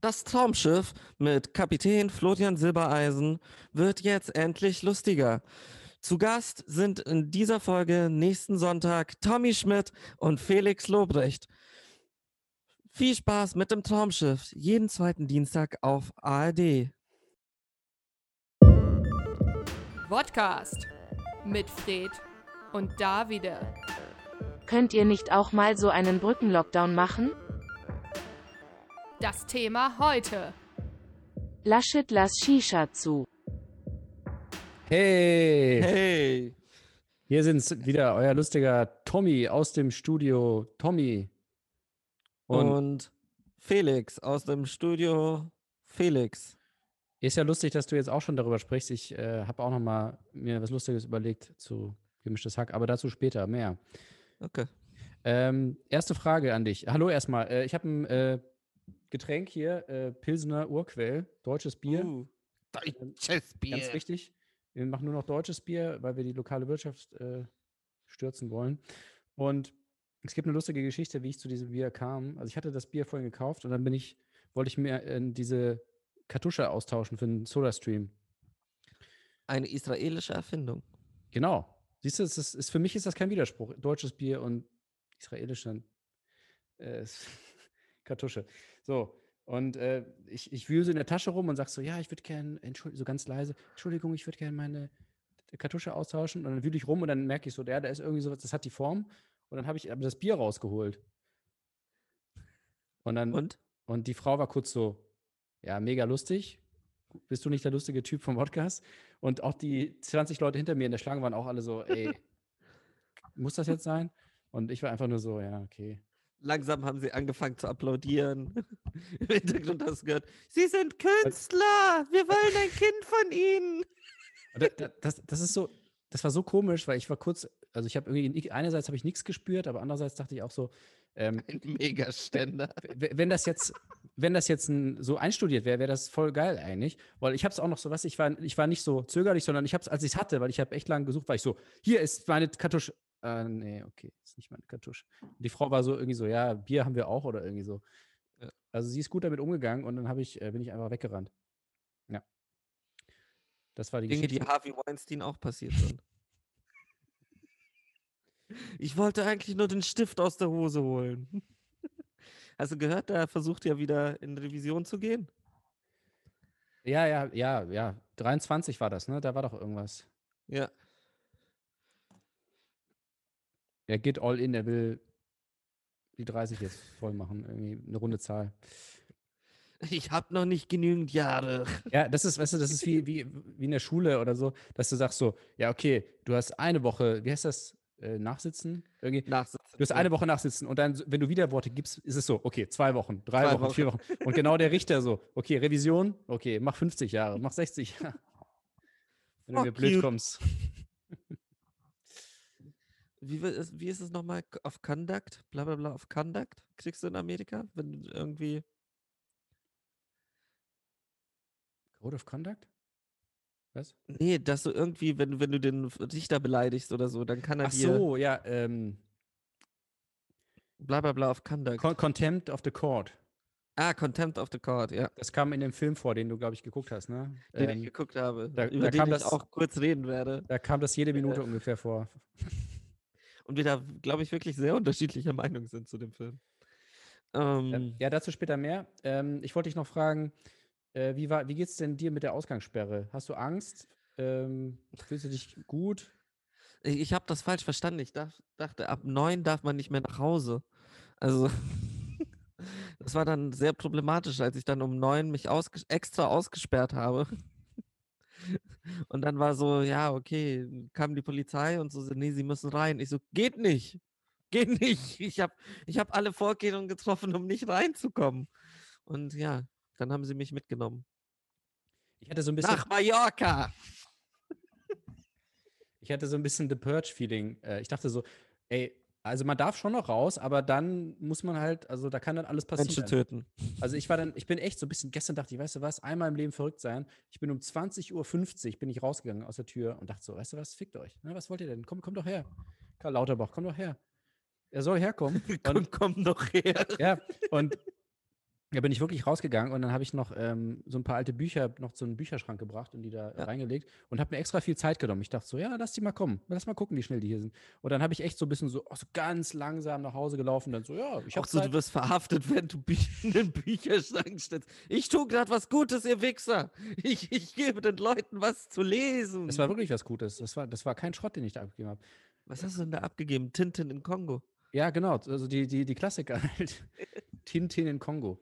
Das Traumschiff mit Kapitän Florian Silbereisen wird jetzt endlich lustiger. Zu Gast sind in dieser Folge nächsten Sonntag Tommy Schmidt und Felix Lobrecht. Viel Spaß mit dem Traumschiff, jeden zweiten Dienstag auf ARD. Podcast mit Fred und Davide. Könnt ihr nicht auch mal so einen Brückenlockdown machen? Das Thema heute. Laschet lass Shisha zu. Hey, Hey, hier sind's wieder euer lustiger Tommy aus dem Studio. Tommy. und, Und Felix aus dem Studio Felix. ist ja lustig, dass du jetzt auch schon darüber sprichst. Ich äh, habe auch noch mal mir was Lustiges überlegt zu gemischtes Hack, aber dazu später mehr. Okay. Ähm, erste Frage an dich. Hallo erstmal. Äh, ich habe ein äh, Getränk hier, äh, Pilsener Urquell, deutsches Bier. Uh, deutsches Bier. Ganz wichtig. Wir machen nur noch deutsches Bier, weil wir die lokale Wirtschaft äh, stürzen wollen. Und es gibt eine lustige Geschichte, wie ich zu diesem Bier kam. Also ich hatte das Bier vorhin gekauft und dann bin ich, wollte ich mir äh, diese Kartusche austauschen für einen Soda-Stream. Eine israelische Erfindung. Genau. Siehst du, es ist, für mich ist das kein Widerspruch. Deutsches Bier und israelische äh, Kartusche. So. Und äh, ich, ich wühle so in der Tasche rum und sag so, ja, ich würde gerne, so ganz leise, Entschuldigung, ich würde gerne meine Kartusche austauschen. Und dann wühle ich rum und dann merke ich so, ja, da ist irgendwie sowas, das hat die Form. Und dann habe ich das Bier rausgeholt. Und dann, und? Und? die Frau war kurz so, ja, mega lustig. Bist du nicht der lustige Typ vom Podcast? Und auch die 20 Leute hinter mir in der Schlange waren auch alle so, ey, muss das jetzt sein? Und ich war einfach nur so, ja, okay. Langsam haben sie angefangen zu applaudieren. Im Hintergrund hast du gehört, Sie sind Künstler! Wir wollen ein Kind von Ihnen! Das, das, das ist so, das war so komisch, weil ich war kurz, also ich habe irgendwie, einerseits habe ich nichts gespürt, aber andererseits dachte ich auch so, ähm, ein Megaständer. Wenn das jetzt, wenn das jetzt ein, so einstudiert wäre, wäre das voll geil eigentlich, weil ich habe es auch noch so, was ich war, ich war nicht so zögerlich, sondern ich habe es, als ich es hatte, weil ich habe echt lange gesucht, war ich so, hier ist meine Kartusche. Äh, nee, okay, ist nicht meine Kartusche. Und die Frau war so irgendwie so, ja, Bier haben wir auch oder irgendwie so. Also sie ist gut damit umgegangen und dann habe ich, äh, bin ich einfach weggerannt. Ja. Das war die Dinge, Geschichte. die Harvey Weinstein auch passiert sind. Ich wollte eigentlich nur den Stift aus der Hose holen. Hast du gehört, der versucht ja wieder in Revision zu gehen? Ja, ja, ja, ja. 23 war das, ne? Da war doch irgendwas. Ja. Er geht all in, er will die 30 jetzt voll machen, irgendwie eine runde Zahl. Ich habe noch nicht genügend Jahre. Ja, das ist, weißt du, das ist wie, wie, wie in der Schule oder so, dass du sagst so, ja, okay, du hast eine Woche, wie heißt das, äh, nachsitzen? Irgendwie. Nachsitzen. Du hast eine Woche nachsitzen und dann, wenn du wieder Worte gibst, ist es so, okay, zwei Wochen, drei Zwei Wochen, Wochen. vier Wochen. Und genau der Richter so, okay, Revision, okay, mach 50 Jahre, mach 60 Jahre. Wenn du mir blöd you. kommst. Wie, wi- ist- wie ist es nochmal? Auf Conduct? Bla bla bla, auf Conduct? Kriegst du in Amerika? Wenn du irgendwie. Code of Conduct? Was? Nee, dass du irgendwie, wenn, wenn du den Richter beleidigst oder so, dann kann er Ach dir so, ja, ähm, bla bla bla auf Conduct. Con Contempt of the Court. ah, Contempt of the Court, ja. Das kam in dem Film vor, den du, glaube ich, geguckt hast, ne? Den Ähm, ich geguckt habe, da- über da den ich das- auch kurz reden werde. da kam das jede Minute ungefähr vor. Und wir da, glaube ich, wirklich sehr unterschiedlicher Meinung sind zu dem Film. Ähm, ja, dazu später mehr. Ähm, ich wollte dich noch fragen, äh, wie, war, wie geht's denn dir mit der Ausgangssperre? Hast du Angst? Ähm, fühlst du dich gut? Ich, ich habe das falsch verstanden. Ich dach, dachte, ab neun darf man nicht mehr nach Hause. Also, das war dann sehr problematisch, als ich dann um neun mich ausges extra ausgesperrt habe. Und dann war so, ja, okay, kam die Polizei und so, nee, sie müssen rein. Ich so, geht nicht. Geht nicht. Ich habe ich hab alle Vorkehrungen getroffen, um nicht reinzukommen. Und ja, dann haben sie mich mitgenommen. Ich hatte so ein bisschen, Nach Mallorca. ich hatte so ein bisschen The Purge-Feeling. Äh, ich dachte so, ey, also man darf schon noch raus, aber dann muss man halt, also da kann dann alles Menschen passieren. töten. Also ich war dann, ich bin echt so ein bisschen, gestern dachte ich, weißt du was, einmal im Leben verrückt sein. Ich bin um 20.50 Uhr bin ich rausgegangen aus der Tür und dachte so, weißt du was, fickt euch. Ne, was wollt ihr denn? Komm, komm doch her. Karl Lauterbach, komm doch her. Er soll herkommen. Komm, Und, komm doch her. ja, und Da bin ich wirklich rausgegangen und dann habe ich noch ähm, so ein paar alte Bücher noch zu einem Bücherschrank gebracht und die da Ja. reingelegt und habe mir extra viel Zeit genommen. Ich dachte so, ja, lass die mal kommen. Lass mal gucken, wie schnell die hier sind. Und dann habe ich echt so ein bisschen so, auch so ganz langsam nach Hause gelaufen. Dann so, ja, ich habe so, du Zeit. wirst verhaftet, wenn du Bü in den Bücherschrank stellst. Ich tue gerade was Gutes, ihr Wichser. Ich, ich gebe den Leuten was zu lesen. Das war wirklich was Gutes. Das war, das war kein Schrott, den ich da abgegeben habe. was hast du denn da abgegeben? Tintin in Kongo. Ja, genau. Also die, die, die Klassiker halt. Tintin in Kongo.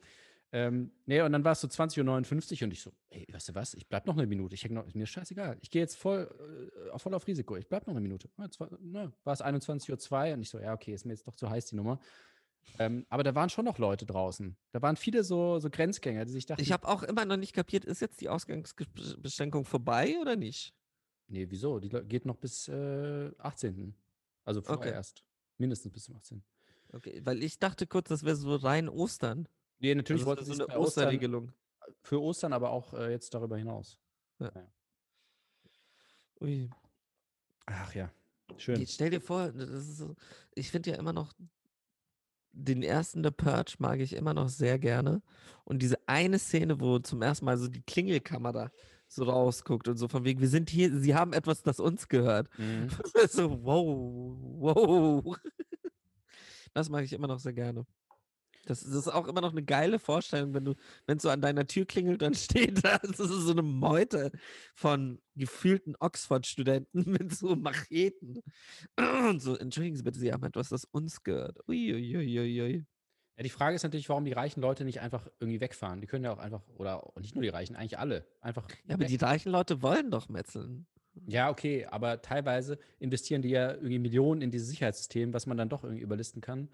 Ähm, nee, und dann war es so 20.59 Uhr und ich so, ey, weißt du was, ich bleib noch eine Minute. Ich noch, mir ist scheißegal. Ich gehe jetzt voll, äh, voll auf Risiko. Ich bleib noch eine Minute. Ja, ne, war es 21.02 Uhr und ich so, ja, okay, ist mir jetzt doch zu heiß die Nummer. Ähm, aber da waren schon noch Leute draußen. Da waren viele so, so Grenzgänger, die sich dachten, Ich habe auch immer noch nicht kapiert, ist jetzt die Ausgangsbeschränkung vorbei oder nicht? nee, wieso? Die geht noch bis äh, 18. Also vorerst. Mindestens bis zum 18. Okay, weil ich dachte kurz, das wäre so rein Ostern. Nee, natürlich Also wollten so eine Ostern, Osterregelung. für Ostern, aber auch äh, jetzt darüber hinaus. Ui. Ach ja, schön. Jetzt stell dir vor, so, ich finde ja immer noch, den ersten The Purge mag ich immer noch sehr gerne. Und diese eine Szene, wo zum ersten Mal so die Klingelkamera so rausguckt und so von wegen, wir sind hier, sie haben etwas, das uns gehört. Mhm. so, wow, wow. Das mag ich immer noch sehr gerne. Das, das ist auch immer noch eine geile Vorstellung, wenn du, wenn es so an deiner Tür klingelt, dann steht da, das ist so eine Meute von gefühlten Oxford-Studenten mit so Macheten. Und so, entschuldigen Sie bitte, Sie haben etwas, das uns gehört. Uiuiuiui. Ja, die Frage ist natürlich, warum die reichen Leute nicht einfach irgendwie wegfahren. Die können ja auch einfach, oder nicht nur die Reichen, eigentlich alle, einfach. Ja, aber weg. die reichen Leute wollen doch metzeln. Ja, okay, aber teilweise investieren die ja irgendwie Millionen in dieses Sicherheitssystem, was man dann doch irgendwie überlisten kann.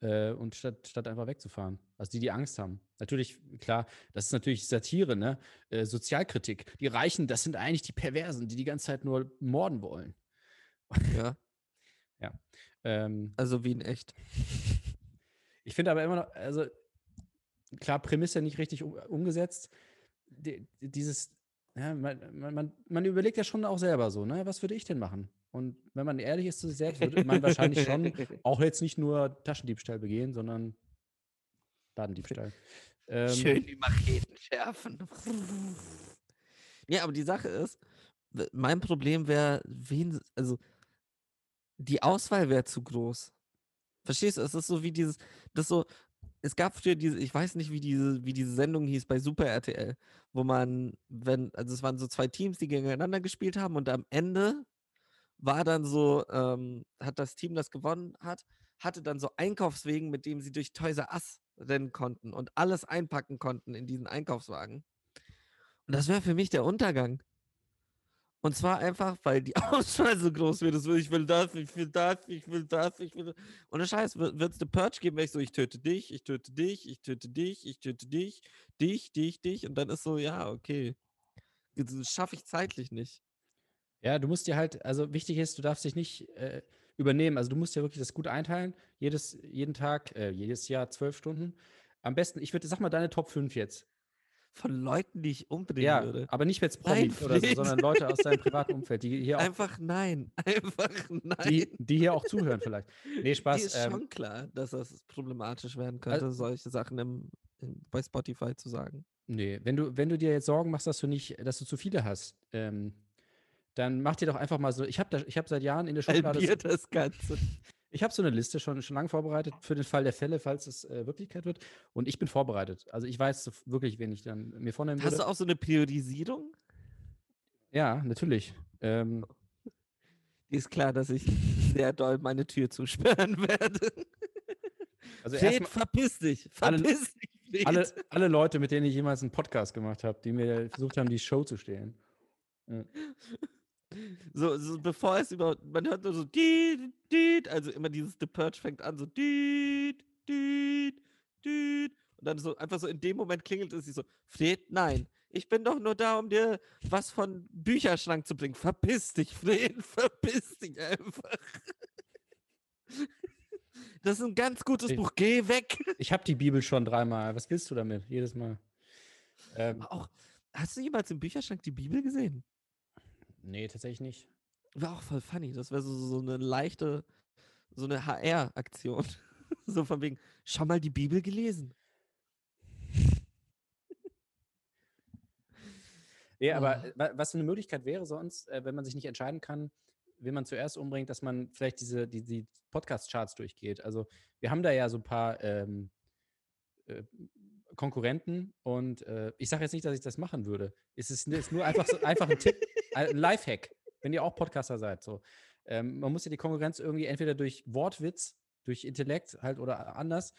Äh, und statt, statt einfach wegzufahren. Also die, die Angst haben. Natürlich, klar, das ist natürlich Satire, ne? Äh, Sozialkritik. Die Reichen, das sind eigentlich die Perversen, die die ganze Zeit nur morden wollen. Ja, Ähm, also wie in echt. Ich finde aber immer noch, also klar, Prämisse nicht richtig um, umgesetzt. Die, dieses, ja, man, man, man, man überlegt ja schon auch selber so, ne, was würde ich denn machen? Und wenn man ehrlich ist zu sich selbst, würde man wahrscheinlich schon auch jetzt nicht nur Taschendiebstahl begehen, sondern Ladendiebstahl. Ähm, Schön die Macheten schärfen. Ja, aber die Sache ist, mein Problem wäre, wen, also die Auswahl wäre zu groß. Verstehst du? Es ist so wie dieses, das so, es gab früher diese, ich weiß nicht, wie diese, wie diese Sendung hieß bei Super RTL, wo man, wenn, also es waren so zwei Teams, die gegeneinander gespielt haben und am Ende war dann so, ähm, hat das Team, das gewonnen hat, hatte dann so Einkaufswegen, mit dem sie durch Toys Us rennen konnten und alles einpacken konnten in diesen Einkaufswagen. Und das wäre für mich der Untergang. Und zwar einfach, weil die Auswahl so groß wird. Will, ich will das, ich will das, ich will das, ich will das. Und der Scheiß, wird es eine Purge geben, wenn ich so, ich töte dich, ich töte dich, ich töte dich, ich töte dich, dich, dich, dich. Und dann ist so, ja, okay. Das schaffe ich zeitlich nicht. Ja, du musst dir halt, also wichtig ist, du darfst dich nicht äh, übernehmen. Also du musst ja wirklich das gut einteilen. Jedes, jeden Tag, äh, jedes Jahr zwölf Stunden. Am besten, ich würde, sag mal, deine Top 5 jetzt. Von Leuten, die ich umbringen Ja, würde. aber nicht jetzt Nein, Promis oder so, sondern Leute aus deinem privaten Umfeld, die hier auch, Einfach nein. Einfach nein. die, die hier auch zuhören vielleicht. Nee, Die Spaß. ist Ähm, schon klar, dass das problematisch werden könnte, solche Sachen im, im, bei Spotify zu sagen. nee, wenn du, wenn du dir jetzt Sorgen machst, dass du nicht, dass du zu viele hast, ähm, dann mach dir doch einfach mal so. Ich habe hab seit Jahren in der Schublade. Halbiert das Ganze. Ich habe so eine Liste schon, schon lange vorbereitet für den Fall der Fälle, falls es äh, Wirklichkeit wird. Und ich bin vorbereitet. Also ich weiß wirklich, wen ich dann mir vornehmen Hast würde. du auch so eine Priorisierung? Ja, natürlich. Ähm, ist klar, dass ich sehr doll meine Tür zusperren werde. also Fred, erstmal verpiss dich. alle- Verpiss dich, Fred. alle, alle Leute, mit denen ich jemals einen Podcast gemacht habe, die mir versucht haben, die Show zu stehlen. So, so bevor es überhaupt, man hört nur so diet, diet, also immer dieses The Purge fängt an so diet, diet, diet. Und dann so einfach so in dem Moment klingelt es sie so, Fred, nein, ich bin doch nur da, um dir was von Bücherschrank zu bringen. Verpiss dich, Fred, verpiss dich einfach. Das ist ein ganz gutes Ich- Buch, geh weg. Ich habe die Bibel schon dreimal. Was willst du damit? Jedes Mal. Ähm, Auch, hast du jemals im Bücherschrank die Bibel gesehen? Nee, tatsächlich nicht. War auch voll funny. Das wäre so, so eine leichte, so eine HR-Aktion. so von wegen, schau mal die Bibel gelesen. Ja, aber oh. was für eine Möglichkeit wäre sonst, äh, wenn man sich nicht entscheiden kann, wen man zuerst umbringt, dass man vielleicht diese die, die Podcast-Charts durchgeht. Also wir haben da ja so ein paar ähm, äh, Konkurrenten und äh, ich sage jetzt nicht, dass ich das machen würde. Es ist, ist nur einfach, so, einfach ein Tipp. Lifehack, wenn ihr auch Podcaster seid. So. Ähm, man muss ja die Konkurrenz irgendwie entweder durch Wortwitz, durch Intellekt halt oder anders.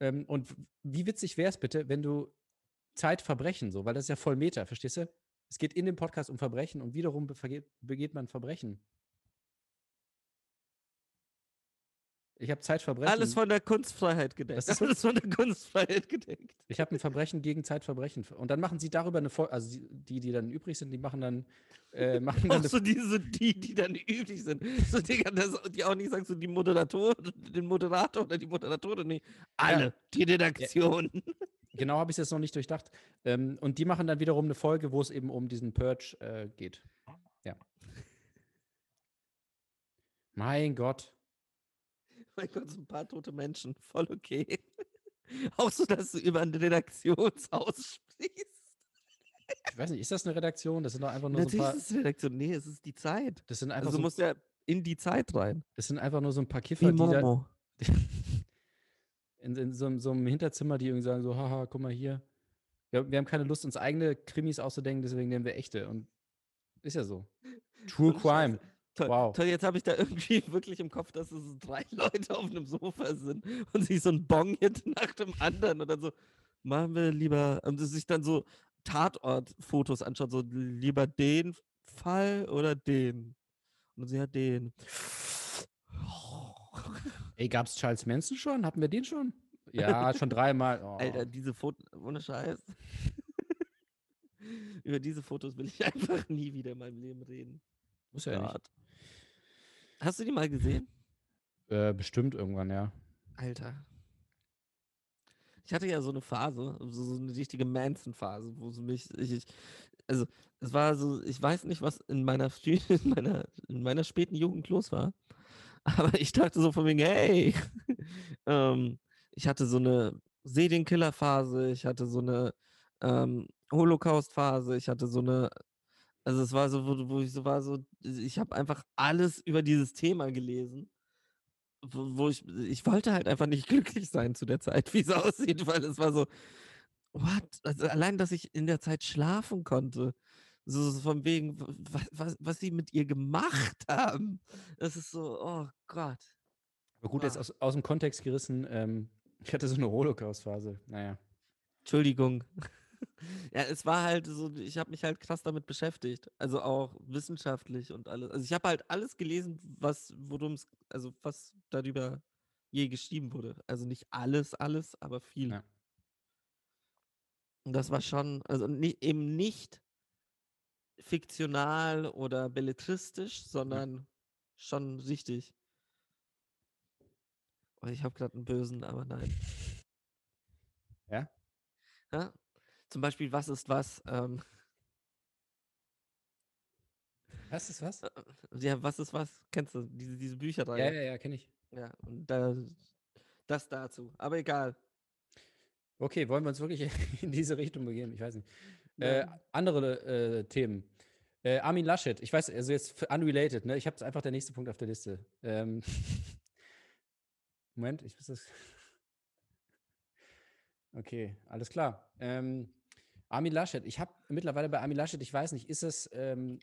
Ähm, und wie witzig wäre es bitte, wenn du Zeitverbrechen, so, weil das ist ja voll Meta, verstehst du? Es geht in dem Podcast um Verbrechen und wiederum begeht, begeht man Verbrechen. Ich habe Zeitverbrechen. Alles von der Kunstfreiheit gedeckt. Das Alles von der Kunstfreiheit gedeckt. ich habe ein Verbrechen gegen Zeitverbrechen. Und dann machen sie darüber eine Folge, also die, die dann übrig sind, die machen dann, äh, machen dann Auch so diese, die, die dann üblich sind. So, Digga, das, die auch nicht sagen, so die Moderator, den Moderator oder die Moderatorin, nee. Alle, die Redaktion. Genau habe ich es jetzt noch nicht durchdacht. Ähm, und die machen dann wiederum eine Folge, wo es eben um diesen Purge äh, geht. Ja. Mein Gott. Mein Gott, so ein paar tote Menschen, voll okay. Auch so, dass du über ein Redaktionshaus sprichst. Ich weiß nicht, ist das eine Redaktion? Das sind doch einfach nur so ein Natürlich paar. ist es Redaktion. Nee, es ist die Zeit. Das sind einfach, Also du so, musst ja in die Zeit rein. das sind einfach nur so ein paar Wie Kiffer, die da Momo. in, in so, einem- so einem Hinterzimmer, die irgendwie sagen so, haha, guck mal hier. Wir, wir haben keine Lust, uns eigene Krimis auszudenken, deswegen nehmen wir echte. Und ist ja so. True Crime. Toll, Wow. toll, jetzt habe ich da irgendwie wirklich im Kopf, dass es so drei Leute auf einem Sofa sind und sich so ein Bong-Hit nach dem anderen und dann so, machen wir lieber, und sie sich dann so Tatort-Fotos anschaut, so lieber den Fall oder den? Und sie hat den. Ey, gab's Charles Manson schon? Hatten wir den schon? Ja, schon dreimal. Oh. Alter, diese Fotos, ohne Scheiß. Über diese Fotos will ich einfach nie wieder in meinem Leben reden. Muss ja nicht. Hast du die mal gesehen? Äh, bestimmt irgendwann, ja. Alter. Ich hatte ja so eine Phase, so, eine richtige Manson-Phase, wo es mich, ich, ich, also es war so, ich weiß nicht, was in meiner, in meiner, in meiner späten Jugend los war, aber ich dachte so von wegen, hey, ähm, ich hatte so eine Serienkiller-Phase, ich hatte so eine ähm, Holocaust-Phase, ich hatte so eine, also es war so, wo, wo ich so war, so, ich habe einfach alles über dieses Thema gelesen wo, wo ich, ich wollte halt einfach nicht glücklich sein zu der Zeit, wie es aussieht, weil es war so, what? Also allein, dass ich in der Zeit schlafen konnte, so, so von wegen, was, was, was sie mit ihr gemacht haben, das ist so, oh Gott. Aber gut, jetzt Ah. aus, aus dem Kontext gerissen, ähm, ich hatte so eine Holocaust-Phase. Naja. Entschuldigung. Ja, es war halt so, ich habe mich halt krass damit beschäftigt. Also auch wissenschaftlich und alles. Also ich habe halt alles gelesen, was, worum es, also was darüber je geschrieben wurde. Also nicht alles, alles, aber viel. Ja. Und das war schon, also nicht, eben nicht fiktional oder belletristisch, sondern schon richtig. Oh, ich habe gerade einen bösen, aber nein. Ja? Ja? Zum Beispiel, was ist was? Ähm, Was ist was? äh, ja, was ist was? Kennst du diese, diese Ja, Bücherreihe? ja, ja, kenne ich. Ja, und da, das dazu. Aber egal. Okay, wollen wir uns wirklich in diese Richtung begeben? Ich weiß nicht. Äh, Ja. andere äh, Themen. Äh, Armin Laschet, ich weiß, also jetzt unrelated, ne? Ich habe einfach der nächste Punkt auf der Liste. Ähm, Moment, ich muss das. Okay, alles klar. Ähm, Armin Laschet, ich habe mittlerweile bei Armin Laschet, ich weiß nicht, ist das, ähm,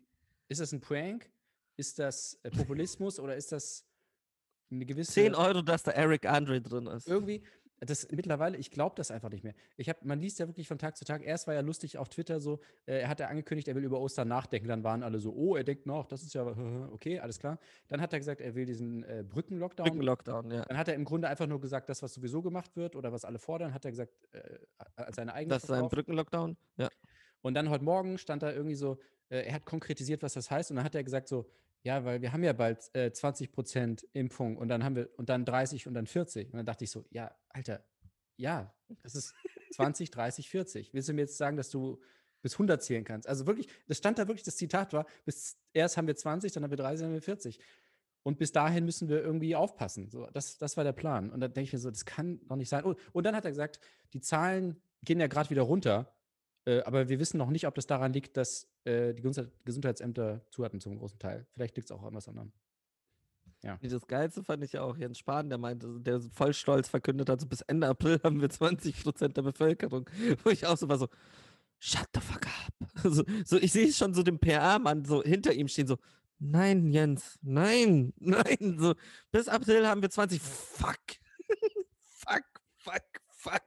ist das ein Prank? Ist das äh, Populismus oder ist das eine gewisse. 10 Euro, dass da Eric Andre drin ist. irgendwie, das mittlerweile, ich glaube das einfach nicht mehr. Ich habe, man liest ja wirklich von Tag zu Tag. Erst war ja lustig auf Twitter so, äh, er hat ja angekündigt, er will über Ostern nachdenken. Dann waren alle so, oh, er denkt nach, das ist ja okay, alles klar. Dann hat er gesagt, er will diesen äh, Brückenlockdown. Brückenlockdown, ja. Dann hat er im Grunde einfach nur gesagt, das, was sowieso gemacht wird oder was alle fordern, hat er gesagt, äh, als seine eigene Das ist ein. Brückenlockdown, ja. Und dann heute Morgen stand da irgendwie so, äh, er hat konkretisiert, was das heißt. Und dann hat er gesagt so, ja, weil wir haben ja bald äh, 20 Prozent Impfung und dann haben wir, und dann 30 und dann 40. Und dann dachte ich so, ja, Alter, ja, das ist 20, 30, 40. Willst du mir jetzt sagen, dass du bis 100 zählen kannst? Also wirklich, das stand da wirklich, das Zitat war, bis erst haben wir 20, dann haben wir 30, dann haben wir 40. Und bis dahin müssen wir irgendwie aufpassen. So, das, das war der Plan. Und dann denke ich mir so, das kann doch nicht sein. Und, und dann hat er gesagt, die Zahlen gehen ja gerade wieder runter. Äh, aber wir wissen noch nicht, ob das daran liegt, dass äh, die Gesundheit, Gesundheitsämter zu hatten zum großen Teil. Vielleicht liegt es auch an was anderem. Nee, Das Geilste fand ich ja auch Jens Spahn, der meinte, der voll stolz verkündet hat, so bis Ende April haben wir 20% der Bevölkerung. Wo ich auch so war so, shut the fuck up. So, so ich sehe schon so den PR-Mann so hinter ihm stehen, so, nein, Jens, nein, nein. So, bis April haben wir 20. Fuck. fuck, fuck, fuck.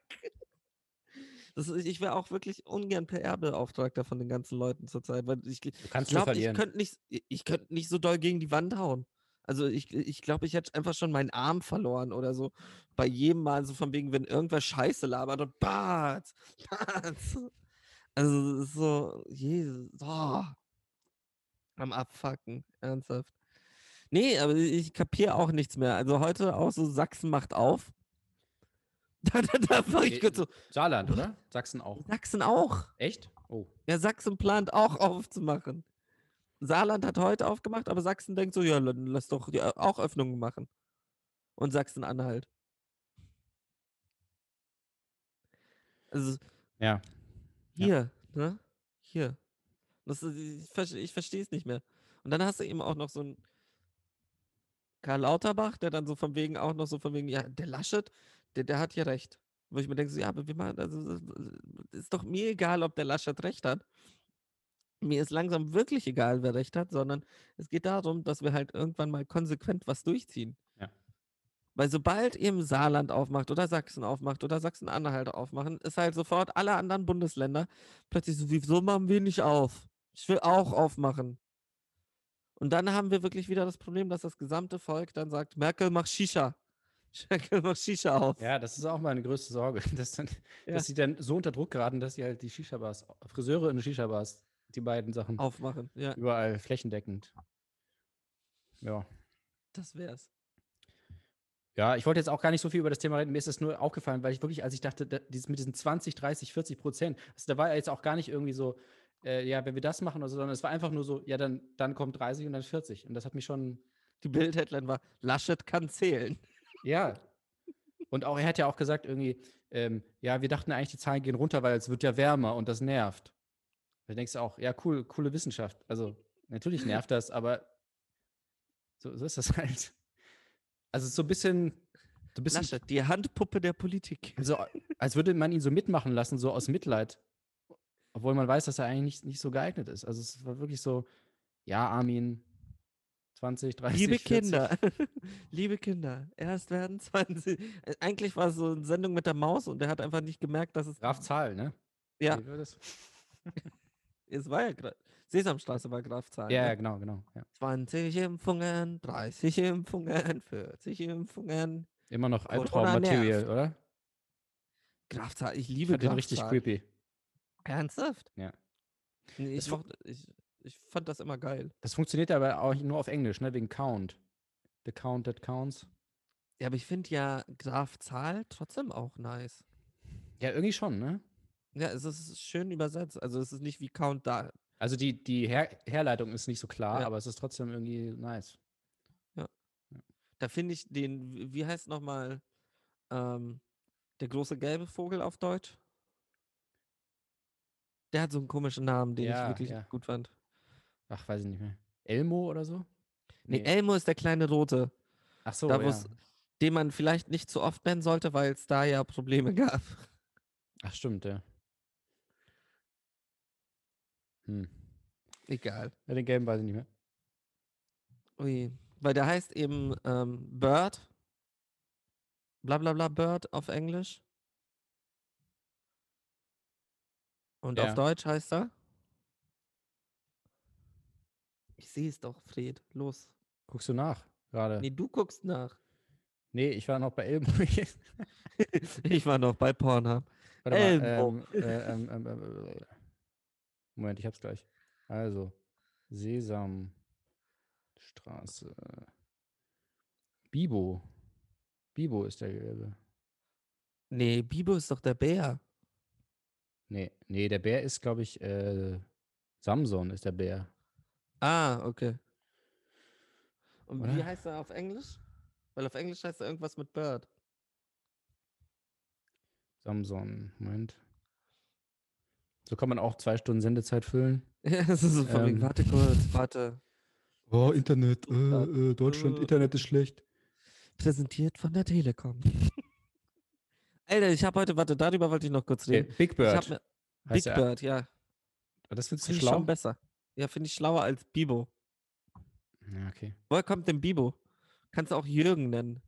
Das ist, ich wäre auch wirklich ungern PR-Beauftragter von den ganzen Leuten zurzeit, weil ich, ich glaube, ich könnte nicht, ich- könnte nicht so doll gegen die Wand hauen. Also ich, ich glaube, ich hätte einfach schon meinen Arm verloren oder so. Bei jedem Mal so von wegen, wenn irgendwer Scheiße labert und Bart, Bart. Also so, Jesus, oh, am Abfacken, ernsthaft. Nee, aber ich kapiere auch nichts mehr. Also heute auch so Sachsen macht auf. Da, da, da war ich Nee, kurz so, Saarland, oder? Sachsen auch. Sachsen auch. Echt? Oh. Ja, Sachsen plant auch aufzumachen. Saarland hat heute aufgemacht, aber Sachsen denkt so, ja, lass doch die auch Öffnungen machen. Und Sachsen-Anhalt. Also Ja. Ja. hier, ne? Hier. Das ich verstehe ich verstehe es nicht mehr. Und dann hast du eben auch noch so einen Karl Lauterbach, der dann so von wegen auch noch so von wegen, ja, der Laschet, der, der hat hier recht. Wo ich mir denke, so, ja, aber wir machen, also, es ist doch mir egal, ob der Laschet recht hat. Mir ist langsam wirklich egal, wer recht hat, sondern es geht darum, dass wir halt irgendwann mal konsequent was durchziehen. Ja. Weil sobald eben Saarland aufmacht oder Sachsen aufmacht oder Sachsen-Anhalt aufmachen, ist halt sofort alle anderen Bundesländer plötzlich so, wieso machen wir nicht auf? Ich will auch aufmachen. Und dann haben wir wirklich wieder das Problem, dass das gesamte Volk dann sagt, Merkel macht Shisha. Merkel macht Shisha auf. Ja, das ist auch meine größte Sorge, dass, dann, Ja. dass sie dann so unter Druck geraten, dass sie halt die Shisha-Bars, Friseure und Shisha-Bars, die beiden Sachen Aufmachen. Ja, überall flächendeckend. Ja. das wär's. Ja, ich wollte jetzt auch gar nicht so viel über das Thema reden. Mir ist das nur aufgefallen, weil ich wirklich, als ich dachte, da, dieses, mit diesen 20, 30, 40 Prozent, also da war ja jetzt auch gar nicht irgendwie so, äh, ja, wenn wir das machen oder so, sondern es war einfach nur so, ja, dann, dann kommt 30 und dann 40. Und das hat mich schon, Die Bild-Headline war, Laschet kann zählen. Ja. Und auch, er hat ja auch gesagt, irgendwie, ähm, ja, wir dachten eigentlich, die Zahlen gehen runter, weil es wird ja wärmer und das nervt. Da denkst du auch, ja, cool, coole Wissenschaft. Also, natürlich nervt das, aber so, so ist das halt. Also, so ein bisschen, so ein bisschen Laschet, die Handpuppe der Politik. Also, als würde man ihn so mitmachen lassen, so aus Mitleid. Obwohl man weiß, dass er eigentlich nicht, nicht so geeignet ist. Also, es war wirklich so, ja, Armin, 20, 30, Liebe 40. Kinder, liebe Kinder, erst werden 20. Äh, Eigentlich war es so eine Sendung mit der Maus und der hat einfach nicht gemerkt, dass es. Graf Zahl, ne? Ja, es war ja Gra- Sesamstraße war Graf Zahl. Ja, ne? ja, genau, genau. Ja. 20 Impfungen, 30 Impfungen, 40 Impfungen. Immer noch Albtraum-Material, nervt. oder? Graf Zahl, ich Ich liebe den Graf richtig Zahl. creepy. Ernsthaft? Ja. Ich, mochte, ich, ich fand das immer geil. Das funktioniert aber auch nur auf Englisch, ne? Wegen Count. The Count that counts. Ja, aber ich finde ja Graf Zahl trotzdem auch nice. Ja, irgendwie schon, ne? Ja, es ist schön übersetzt. Also es ist nicht wie Count da. Also die, die Her Herleitung ist nicht so klar, Ja. aber es ist trotzdem irgendwie nice. Da finde ich den, wie- heißt nochmal ähm, der große gelbe Vogel auf Deutsch? Der hat so einen komischen Namen, den Ja, ich wirklich ja. gut fand. Ach, weiß ich nicht mehr. Elmo oder so? Nee, Elmo ist der kleine Rote, Ach so, da ja. den man vielleicht nicht zu oft nennen sollte, weil es da ja Probleme gab. Ach, stimmt, ja. Hm. Egal. Ja, den gelben weiß ich nicht mehr. Ui. Weil der heißt eben ähm, Bird. Blablabla Bird auf Englisch. Und Ja. auf Deutsch heißt er? Ich sehe es doch, Fred. Los. Guckst du nach gerade? Nee, du guckst nach. Nee, ich war noch bei Elmo. ich war noch bei Pornhub. Warte mal. Ähm, äh, ähm, ähm, äh, Moment, ich hab's gleich. Also, Sesamstraße. Bibo. Bibo ist der gelbe. Nee, Bibo ist doch der Bär. Nee, nee, der Bär ist, glaube ich, äh, Samson ist der Bär. Ah, okay. Und wie Oder? heißt er auf Englisch? Weil auf Englisch heißt er irgendwas mit Bird. Samson, Moment. So kann man auch zwei Stunden Sendezeit füllen. Ja, es ist so von Ähm. warte kurz, warte. Oh, Internet, äh, Deutschland, äh. Internet ist schlecht. Präsentiert von der Telekom. Alter, ich habe heute, warte, darüber wollte ich noch kurz Okay, reden. Big Ich Bird. hab mir, Big Bird, ja. Das findest du Finde ich schlau? schon besser. Ja, finde ich schlauer als Bibo. Ja, okay. Woher kommt denn Bibo? Kannst du auch Jürgen nennen.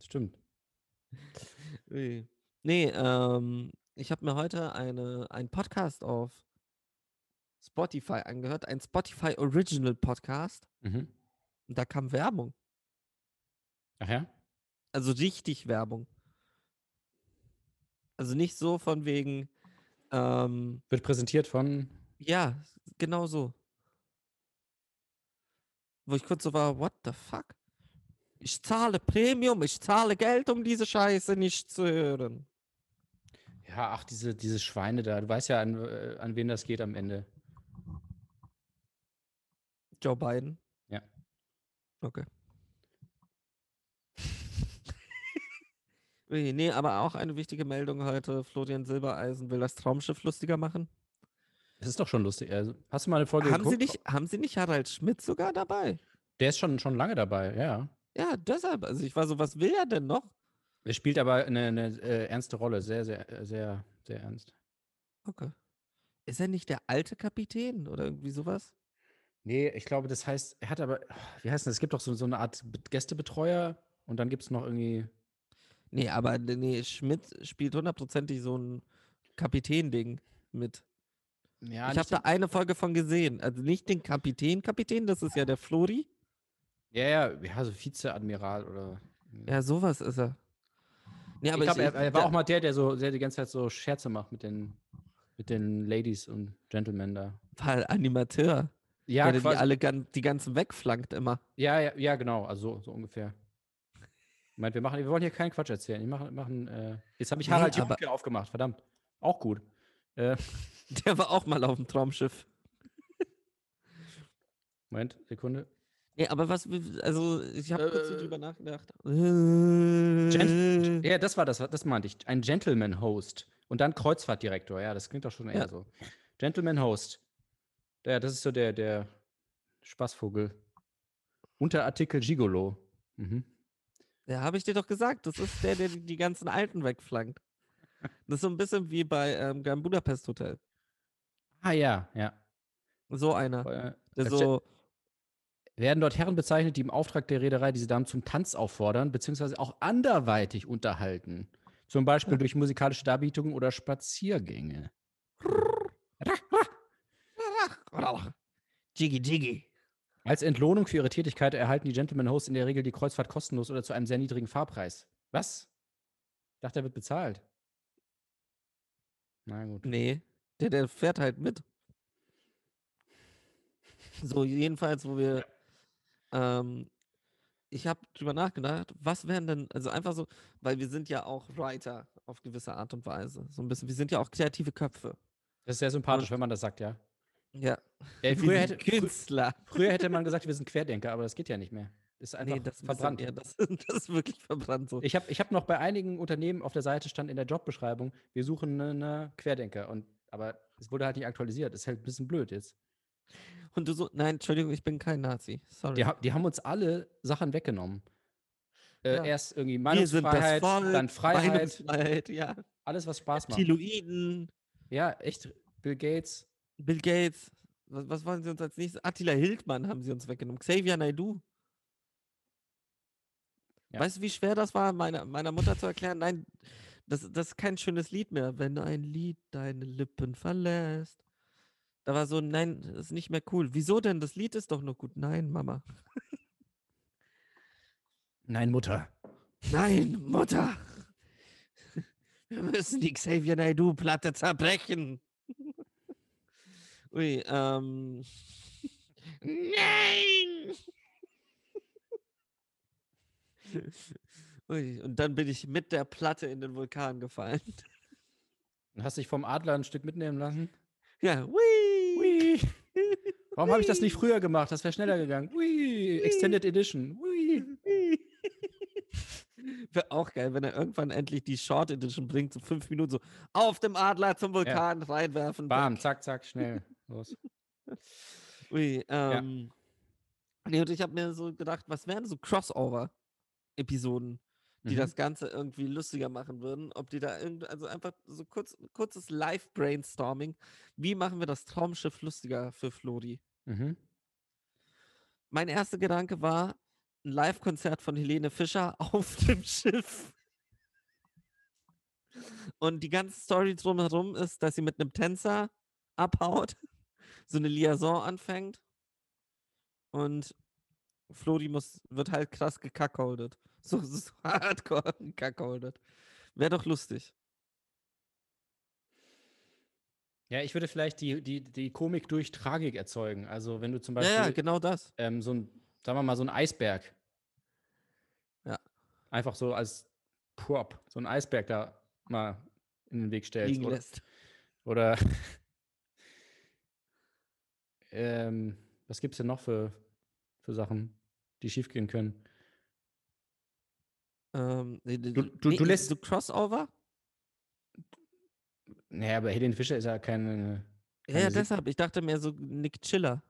Stimmt. Nee, ähm, ich habe mir heute eine, einen Podcast auf Spotify angehört, ein Spotify Original Podcast. Mhm. Und da kam Werbung. Ach ja? Also richtig Werbung. Also nicht so von wegen, ähm, Wird präsentiert von. Ja, genau so. Wo ich kurz so war, what the fuck? Ich zahle Premium, ich zahle Geld, um diese Scheiße nicht zu hören. Ja, ach, diese, diese Schweine da. Du weißt ja, an, äh, an wen das geht am Ende. Joe Biden. Ja. Okay. Nee, aber auch eine wichtige Meldung heute. Florian Silbereisen will das Traumschiff lustiger machen. Das ist doch schon lustig. Also, hast du mal eine Folge Haben sie, geguckt? nicht, haben sie nicht Harald Schmidt sogar dabei? Der ist schon, schon lange dabei, ja. Ja, deshalb. Also ich war so, was will er denn noch? Er spielt aber eine, eine äh, ernste Rolle. Sehr, sehr, sehr, sehr ernst. Okay. Ist er nicht der alte Kapitän oder irgendwie sowas? Nee, ich glaube, das heißt, er hat aber, wie heißt das? Es gibt doch so, so eine Art Be- Gästebetreuer und dann gibt es noch irgendwie. Nee, aber nee, Schmidt spielt hundertprozentig so ein Kapitän-Ding mit. Ja, ich habe da eine Folge von gesehen. Also nicht den Kapitän, Kapitän, das ist ja der Flori. Ja, ja, ja, so Vizeadmiral oder. Ja, sowas ist er. Nee, ich aber glaube, er, er war auch mal der, der so der die ganze Zeit so Scherze macht mit den, mit den Ladies und Gentlemen da. Fall Animateur. Ja, der die alle die ganzen wegflankt immer. ja, ja, ja, genau, also so, so ungefähr. Ich meine, wir, machen, wir wollen hier keinen Quatsch erzählen. Wir machen, machen äh, jetzt habe ich Nee, Harald aber- Junke aufgemacht, verdammt. Auch gut. Äh, Der war auch mal auf dem Traumschiff. Moment, Sekunde. Nee, aber was, also ich habe kurz Äh, drüber nachgedacht. Gen ja, das war das, das meinte ich. Ein Gentleman-Host. Und dann Kreuzfahrtdirektor. Ja, das klingt doch schon eher Ja. so. Gentleman-Host. Ja, das ist so der, der Spaßvogel. Unterartikel Gigolo. Mhm. Ja, habe ich dir doch gesagt. Das ist der, der die ganzen Alten wegflankt. Das ist so ein bisschen wie bei ähm, Grand Budapest Hotel. Ah ja, ja. So einer. Äh, Der so, Werden dort Herren bezeichnet, die im Auftrag der Reederei diese Damen zum Tanz auffordern, beziehungsweise auch anderweitig unterhalten. Zum Beispiel durch musikalische Darbietungen oder Spaziergänge. Jiggy Jiggy. Als Entlohnung für ihre Tätigkeit erhalten die Gentleman Hosts in der Regel die Kreuzfahrt kostenlos oder zu einem sehr niedrigen Fahrpreis. Was? Ich dachte, er wird bezahlt. Na gut. Nee, der, der fährt halt mit. So, jedenfalls, wo wir, ähm, ich habe drüber nachgedacht, was wären denn, also einfach so, weil wir sind ja auch Writer auf gewisse Art und Weise. So ein bisschen, wir sind ja auch kreative Köpfe. Das ist sehr sympathisch, wenn man das sagt, ja. Ja. Wir früher, hätte, frü Künstler. früher hätte man gesagt, wir sind Querdenker, aber das geht ja nicht mehr. Das ist einfach Nee, das ist, verbrannt. eher, das, das ist wirklich verbrannt so. Ich habe ich hab noch bei einigen Unternehmen auf der Seite stand in der Jobbeschreibung, wir suchen einen Querdenker. Und, aber es wurde halt nicht aktualisiert. Das ist halt ein bisschen blöd jetzt. Und du so, nein, Entschuldigung, ich bin kein Nazi. Sorry. Die, die haben uns alle Sachen weggenommen. Äh, Ja. Erst irgendwie Meinungsfreiheit, Volk, dann Freiheit, Meinungsfreiheit, ja. alles, was Spaß macht. Reptiloiden, Ja, echt. Bill Gates. Bill Gates. Was, was wollen sie uns als nächstes? Attila Hildmann haben sie uns weggenommen. Xavier Naidoo. Ja. Weißt du, wie schwer das war, meiner, meiner Mutter zu erklären? Nein, das, das ist kein schönes Lied mehr. Wenn ein Lied deine Lippen verlässt. Da war so, nein, das ist nicht mehr cool. Wieso denn? Das Lied ist doch noch gut. Nein, Mama. Nein, Mutter. Nein, Mutter. Wir müssen die Xavier Naidoo-Platte zerbrechen. Ui, ähm. Nein! Und dann bin ich mit der Platte in den Vulkan gefallen. Und hast dich vom Adler ein Stück mitnehmen lassen? Ja, hui! Ui. Warum habe ich das nicht früher gemacht? Das wäre schneller gegangen. Ui. Extended Edition. Ui. Wäre auch geil, wenn er irgendwann endlich die Short Edition bringt, so fünf Minuten so auf dem Adler zum Vulkan reinwerfen. Bam, weg. zack, zack, schnell. Los. Ui, ähm. Nee, und ich habe mir so gedacht, was wären so Crossover-Episoden, die Mhm. das Ganze irgendwie lustiger machen würden? Ob die da irgend, also einfach so kurz, kurzes Live-Brainstorming. Wie machen wir das Traumschiff lustiger für Flori? Mhm. Mein erster Gedanke war ein Live-Konzert von Helene Fischer auf dem Schiff. Und die ganze Story drumherum ist, dass sie mit einem Tänzer abhaut, so eine Liaison anfängt und Flori muss, wird halt krass gekackholdet. So, so hardcore gekackholdet. Wäre doch lustig. Ja, ich würde vielleicht die, die, die Komik durch Tragik erzeugen. Also wenn du zum Ja, Beispiel ja, genau das. ähm, so ein, sagen wir mal, so ein Eisberg. Ja. Einfach so als Prop, so ein Eisberg da mal in den Weg stellst. Liegen Oder, lässt. oder ähm, was gibt es denn noch für, für Sachen, die schiefgehen können? Ähm, nee, Du- du- du lässt- So Crossover? Naja, aber Helene Fischer ist ja keine. Ja, keine ja, deshalb. Ich dachte mehr so Nick Chiller.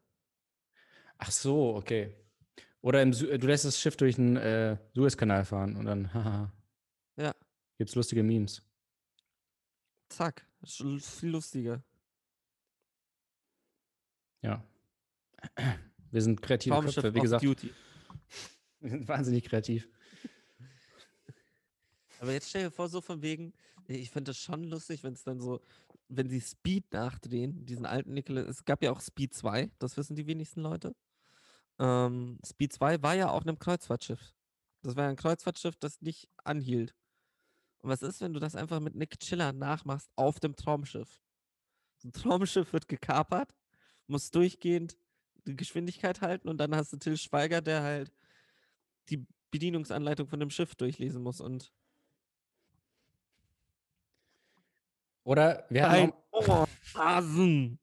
Ach so, okay. Oder im, Su- du lässt das Schiff durch den äh, Suezkanal fahren und dann, haha. Ja. Gibt's lustige Memes. Zack. Viel lustiger. Ja. Wir sind kreative Traumschiff Köpfe, wie gesagt. Duty. Wir sind wahnsinnig kreativ. Aber jetzt stell dir vor, so von wegen, ich finde das schon lustig, wenn es dann so, wenn sie Speed nachdrehen, diesen alten Nikola, es gab ja auch Speed 2, das wissen die wenigsten Leute. Ähm, Speed 2 war ja auch einem Kreuzfahrtschiff. Das war ja ein Kreuzfahrtschiff, das nicht anhielt. Und was ist, wenn du das einfach mit Nick Chiller nachmachst auf dem Traumschiff? So ein Traumschiff wird gekapert, muss durchgehend die Geschwindigkeit halten und dann hast du Till Schweiger, der halt die Bedienungsanleitung von dem Schiff durchlesen muss und Oder wir hatten auch Ohrhasen.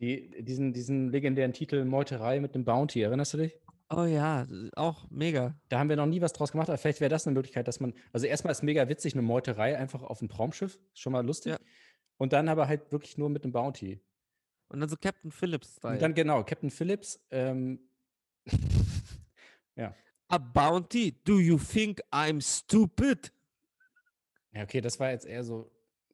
die, diesen, diesen legendären Titel Meuterei mit dem Bounty. Erinnerst du dich? Oh ja, auch mega. Da haben wir noch nie was draus gemacht, aber vielleicht wäre das eine Möglichkeit, dass man, also erstmal ist mega witzig, eine Meuterei einfach auf dem Traumschiff, ist schon mal lustig. Ja. Und dann aber halt wirklich nur mit dem Bounty. Und dann so Captain Phillips Style. Und dann genau, Captain Phillips, ähm, A bounty? Do you think I'm stupid? Ja, okay, das war jetzt eher so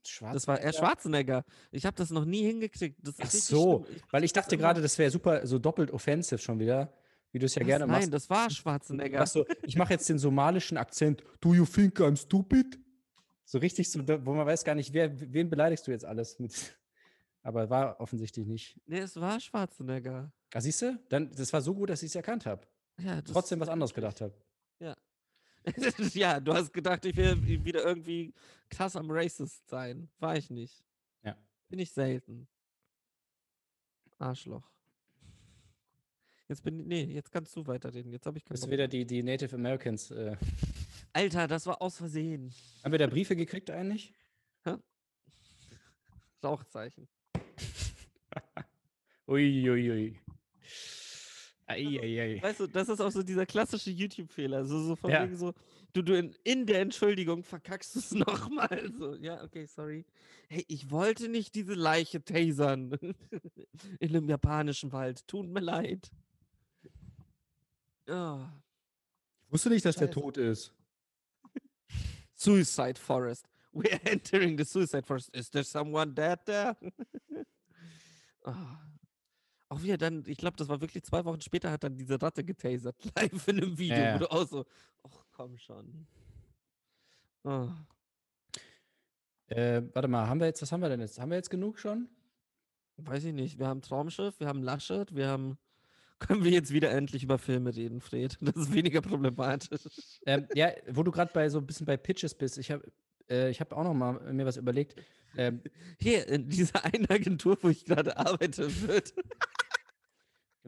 schwarz. Das war eher Schwarzenegger. Ich habe das noch nie hingekriegt. Das ist Ach so, schlimm. Weil ich dachte gerade, das wäre super, so doppelt offensive schon wieder, wie du es ja Was? gerne Nein, machst. das war Schwarzenegger. machst so, ich mache jetzt den somalischen Akzent. Do you think I'm stupid? So richtig, so, wo man weiß gar nicht, wer, wen beleidigst du jetzt alles mit. Aber war offensichtlich nicht. Nee, es war Schwarzenegger. Ah, siehst du? Dann, das war so gut, dass ich es erkannt habe. Ja, Trotzdem was anderes gedacht habe. ja, du hast gedacht, ich will wieder irgendwie krass am Racist sein. War ich nicht. Ja. Bin ich selten. Arschloch. Jetzt bin ich. Nee, jetzt kannst du weiterreden. Jetzt habe ich keinen Bist wieder die, die Native Americans. Äh. Alter, das war aus Versehen. Haben wir da Briefe gekriegt eigentlich? Rauchzeichen. Uiuiui. Ui, ui. Eieiei. Weißt du, das ist auch so dieser klassische YouTube-Fehler. So, so von Ja. wegen so, du, du in, in der Entschuldigung verkackst du es nochmal. So, ja, okay, sorry. Hey, ich wollte nicht diese Leiche tasern. in einem japanischen Wald. Tut mir leid. Ah, Ich wusste nicht, dass der Scheiße. tot ist. Suicide Forest. We're entering the Suicide Forest. Is there someone dead there? Ah. Auch wieder dann, ich glaube, das war wirklich zwei Wochen später, hat dann diese Ratte getasert, live in einem Video, Ja, ja. wo du auch so, ach komm schon. Ah. Äh, warte mal, haben wir jetzt, was haben wir denn jetzt? Haben wir jetzt genug schon? Weiß ich nicht. Wir haben Traumschiff, wir haben Laschet, wir haben. Können wir jetzt wieder endlich über Filme reden, Fred? Das ist weniger problematisch. Ähm, ja, wo du gerade bei so ein bisschen bei Pitches bist, ich habe äh, ich hab auch noch mal mir was überlegt. Ähm, Hier, in dieser einen Agentur, wo ich gerade arbeite, wird.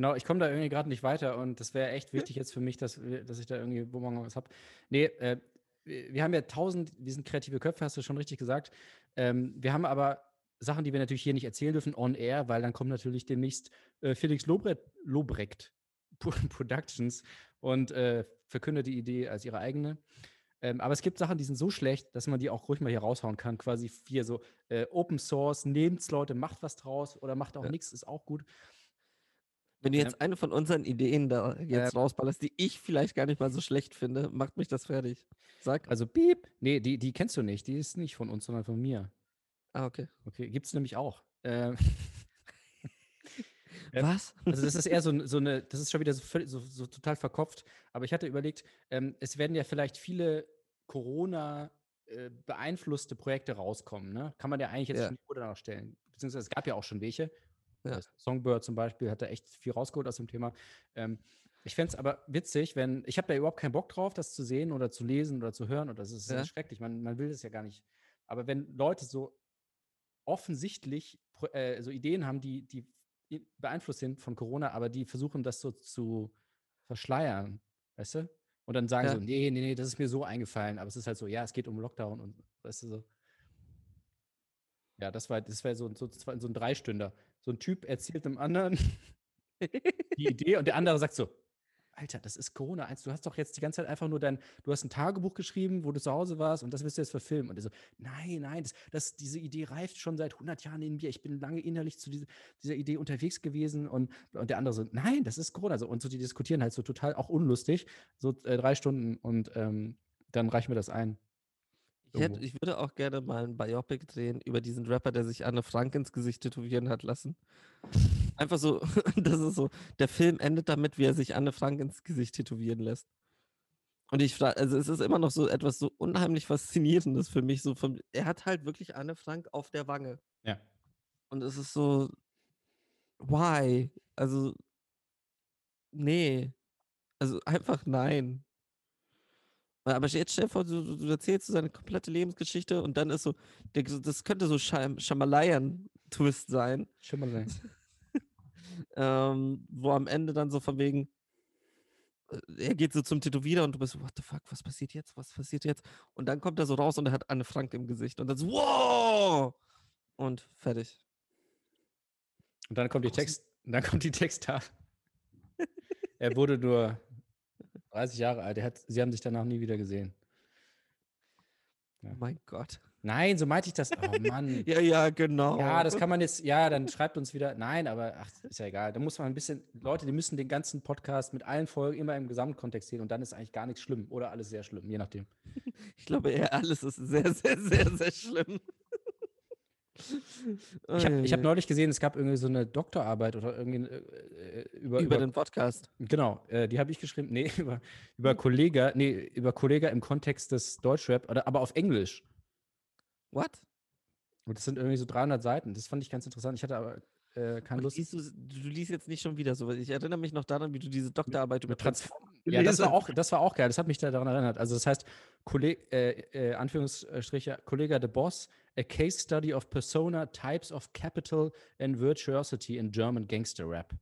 Genau, ich komme da irgendwie gerade nicht weiter und das wäre echt wichtig jetzt für mich, dass, dass ich da irgendwie, wo man was habe. Nee, äh, wir haben ja tausend, wir sind kreative Köpfe, hast du schon richtig gesagt. Ähm, wir haben aber Sachen, die wir natürlich hier nicht erzählen dürfen, on air, weil dann kommt natürlich demnächst äh, Felix Lobrecht, Lobrecht Pro- Productions und äh, verkündet die Idee als ihre eigene. Ähm, aber es gibt Sachen, die sind so schlecht, dass man die auch ruhig mal hier raushauen kann. Quasi hier so äh, Open Source, nehmt's Leute, macht was draus oder macht auch Ja. nichts, ist auch gut. Wenn du jetzt eine von unseren Ideen da jetzt Äh, rausballerst, die ich vielleicht gar nicht mal so schlecht finde, macht mich das fertig. Sag. Also Piep. Nee, die, die kennst du nicht. Die ist nicht von uns, sondern von mir. Ah, okay. Okay, gibt's nämlich auch. Ähm, Ja. Was? Also das ist eher so, so eine, das ist schon wieder so, so, so total verkopft. Aber ich hatte überlegt, ähm, es werden ja vielleicht viele Corona äh, beeinflusste Projekte rauskommen. Ne? Kann man ja eigentlich jetzt Ja. schon die Uhr danach stellen. Beziehungsweise es gab ja auch schon welche. Ja. Songbird zum Beispiel hat da echt viel rausgeholt aus dem Thema. Ähm, ich fände es aber witzig, wenn, ich habe da überhaupt keinen Bock drauf, das zu sehen oder zu lesen oder zu hören. Und das ist Ja. schrecklich. Man, man will das ja gar nicht. Aber wenn Leute so offensichtlich äh, so Ideen haben, die, die beeinflusst sind von Corona, aber die versuchen das so zu verschleiern, weißt du? Und dann sagen Ja. so, nee, nee, nee, das ist mir so eingefallen, aber es ist halt so, ja, es geht um Lockdown und weißt du so. Ja, das war, das wäre so, so, das war so ein Dreistünder. So ein Typ erzählt dem anderen die Idee und der andere sagt so, Alter, das ist Corona. Du hast doch jetzt die ganze Zeit einfach nur dein, du hast ein Tagebuch geschrieben, wo du zu Hause warst und das willst du jetzt verfilmen. Und er so, nein, nein, das, das, diese Idee reift schon seit 100 Jahren in mir. Ich bin lange innerlich zu diese, dieser Idee unterwegs gewesen und, und der andere so, nein, das ist Corona. So, und so, die diskutieren halt so total auch unlustig, so äh, drei Stunden und ähm, dann reichen wir das ein. Ich, hätte, ich würde auch gerne mal ein Biopic drehen über diesen Rapper, der sich Anne Frank ins Gesicht tätowieren hat lassen. Einfach so, das ist so, der Film endet damit, wie er sich Anne Frank ins Gesicht tätowieren lässt. Und ich frage, also es ist immer noch so etwas so unheimlich Faszinierendes für mich. So vom, er hat halt wirklich Anne Frank auf der Wange. Ja. Und es ist so, why? Also, nee. Also einfach nein. Aber jetzt stell dir vor, du, du- du erzählst so seine komplette Lebensgeschichte und dann ist so, das könnte so Scham- Shamalayan-Twist sein, Schimmerlein. ähm, wo am Ende dann so von wegen, äh, er geht so zum Tätowierer und du bist so, what the fuck, was passiert jetzt, was passiert jetzt? Und dann kommt er so raus und er hat Anne Frank im Gesicht und dann so, wow! Und fertig. Und dann kommt die Text, dann kommt die Texttafel. er wurde nur 30 Jahre alt. Hat, sie haben sich danach nie wieder gesehen. Ja. Oh mein Gott. Nein, so meinte ich das. Oh Mann. Ja, ja, genau. Ja, das kann man jetzt, ja, dann schreibt uns wieder. Nein, aber ach, ist ja egal. Da muss man ein bisschen, Leute, die müssen den ganzen Podcast mit allen Folgen immer im Gesamtkontext sehen und dann ist eigentlich gar nichts schlimm oder alles sehr schlimm, je nachdem. Ich glaube eher, alles ist sehr, sehr, sehr, sehr schlimm. Ich habe hab neulich gesehen, es gab irgendwie so eine Doktorarbeit oder irgendwie äh, äh, über, über den Podcast. Genau, äh, die habe ich geschrieben. Nee, über, über Kollega, nee, über Kollega im Kontext des Deutschrap, oder, aber auf Englisch. What? Und das sind irgendwie so 300 Seiten. Das fand ich ganz interessant. Ich hatte aber äh, keine Lust. liest du, du liest jetzt nicht schon wieder so. Ich erinnere mich noch daran, wie du diese Doktorarbeit über Transform Ja, das war, auch, das war auch geil. Das hat mich da daran erinnert. Also, das heißt, Kolleg, äh, äh, Anführungsstriche, Kollega the Boss, a case study of persona, types of capital and virtuosity in German gangster rap.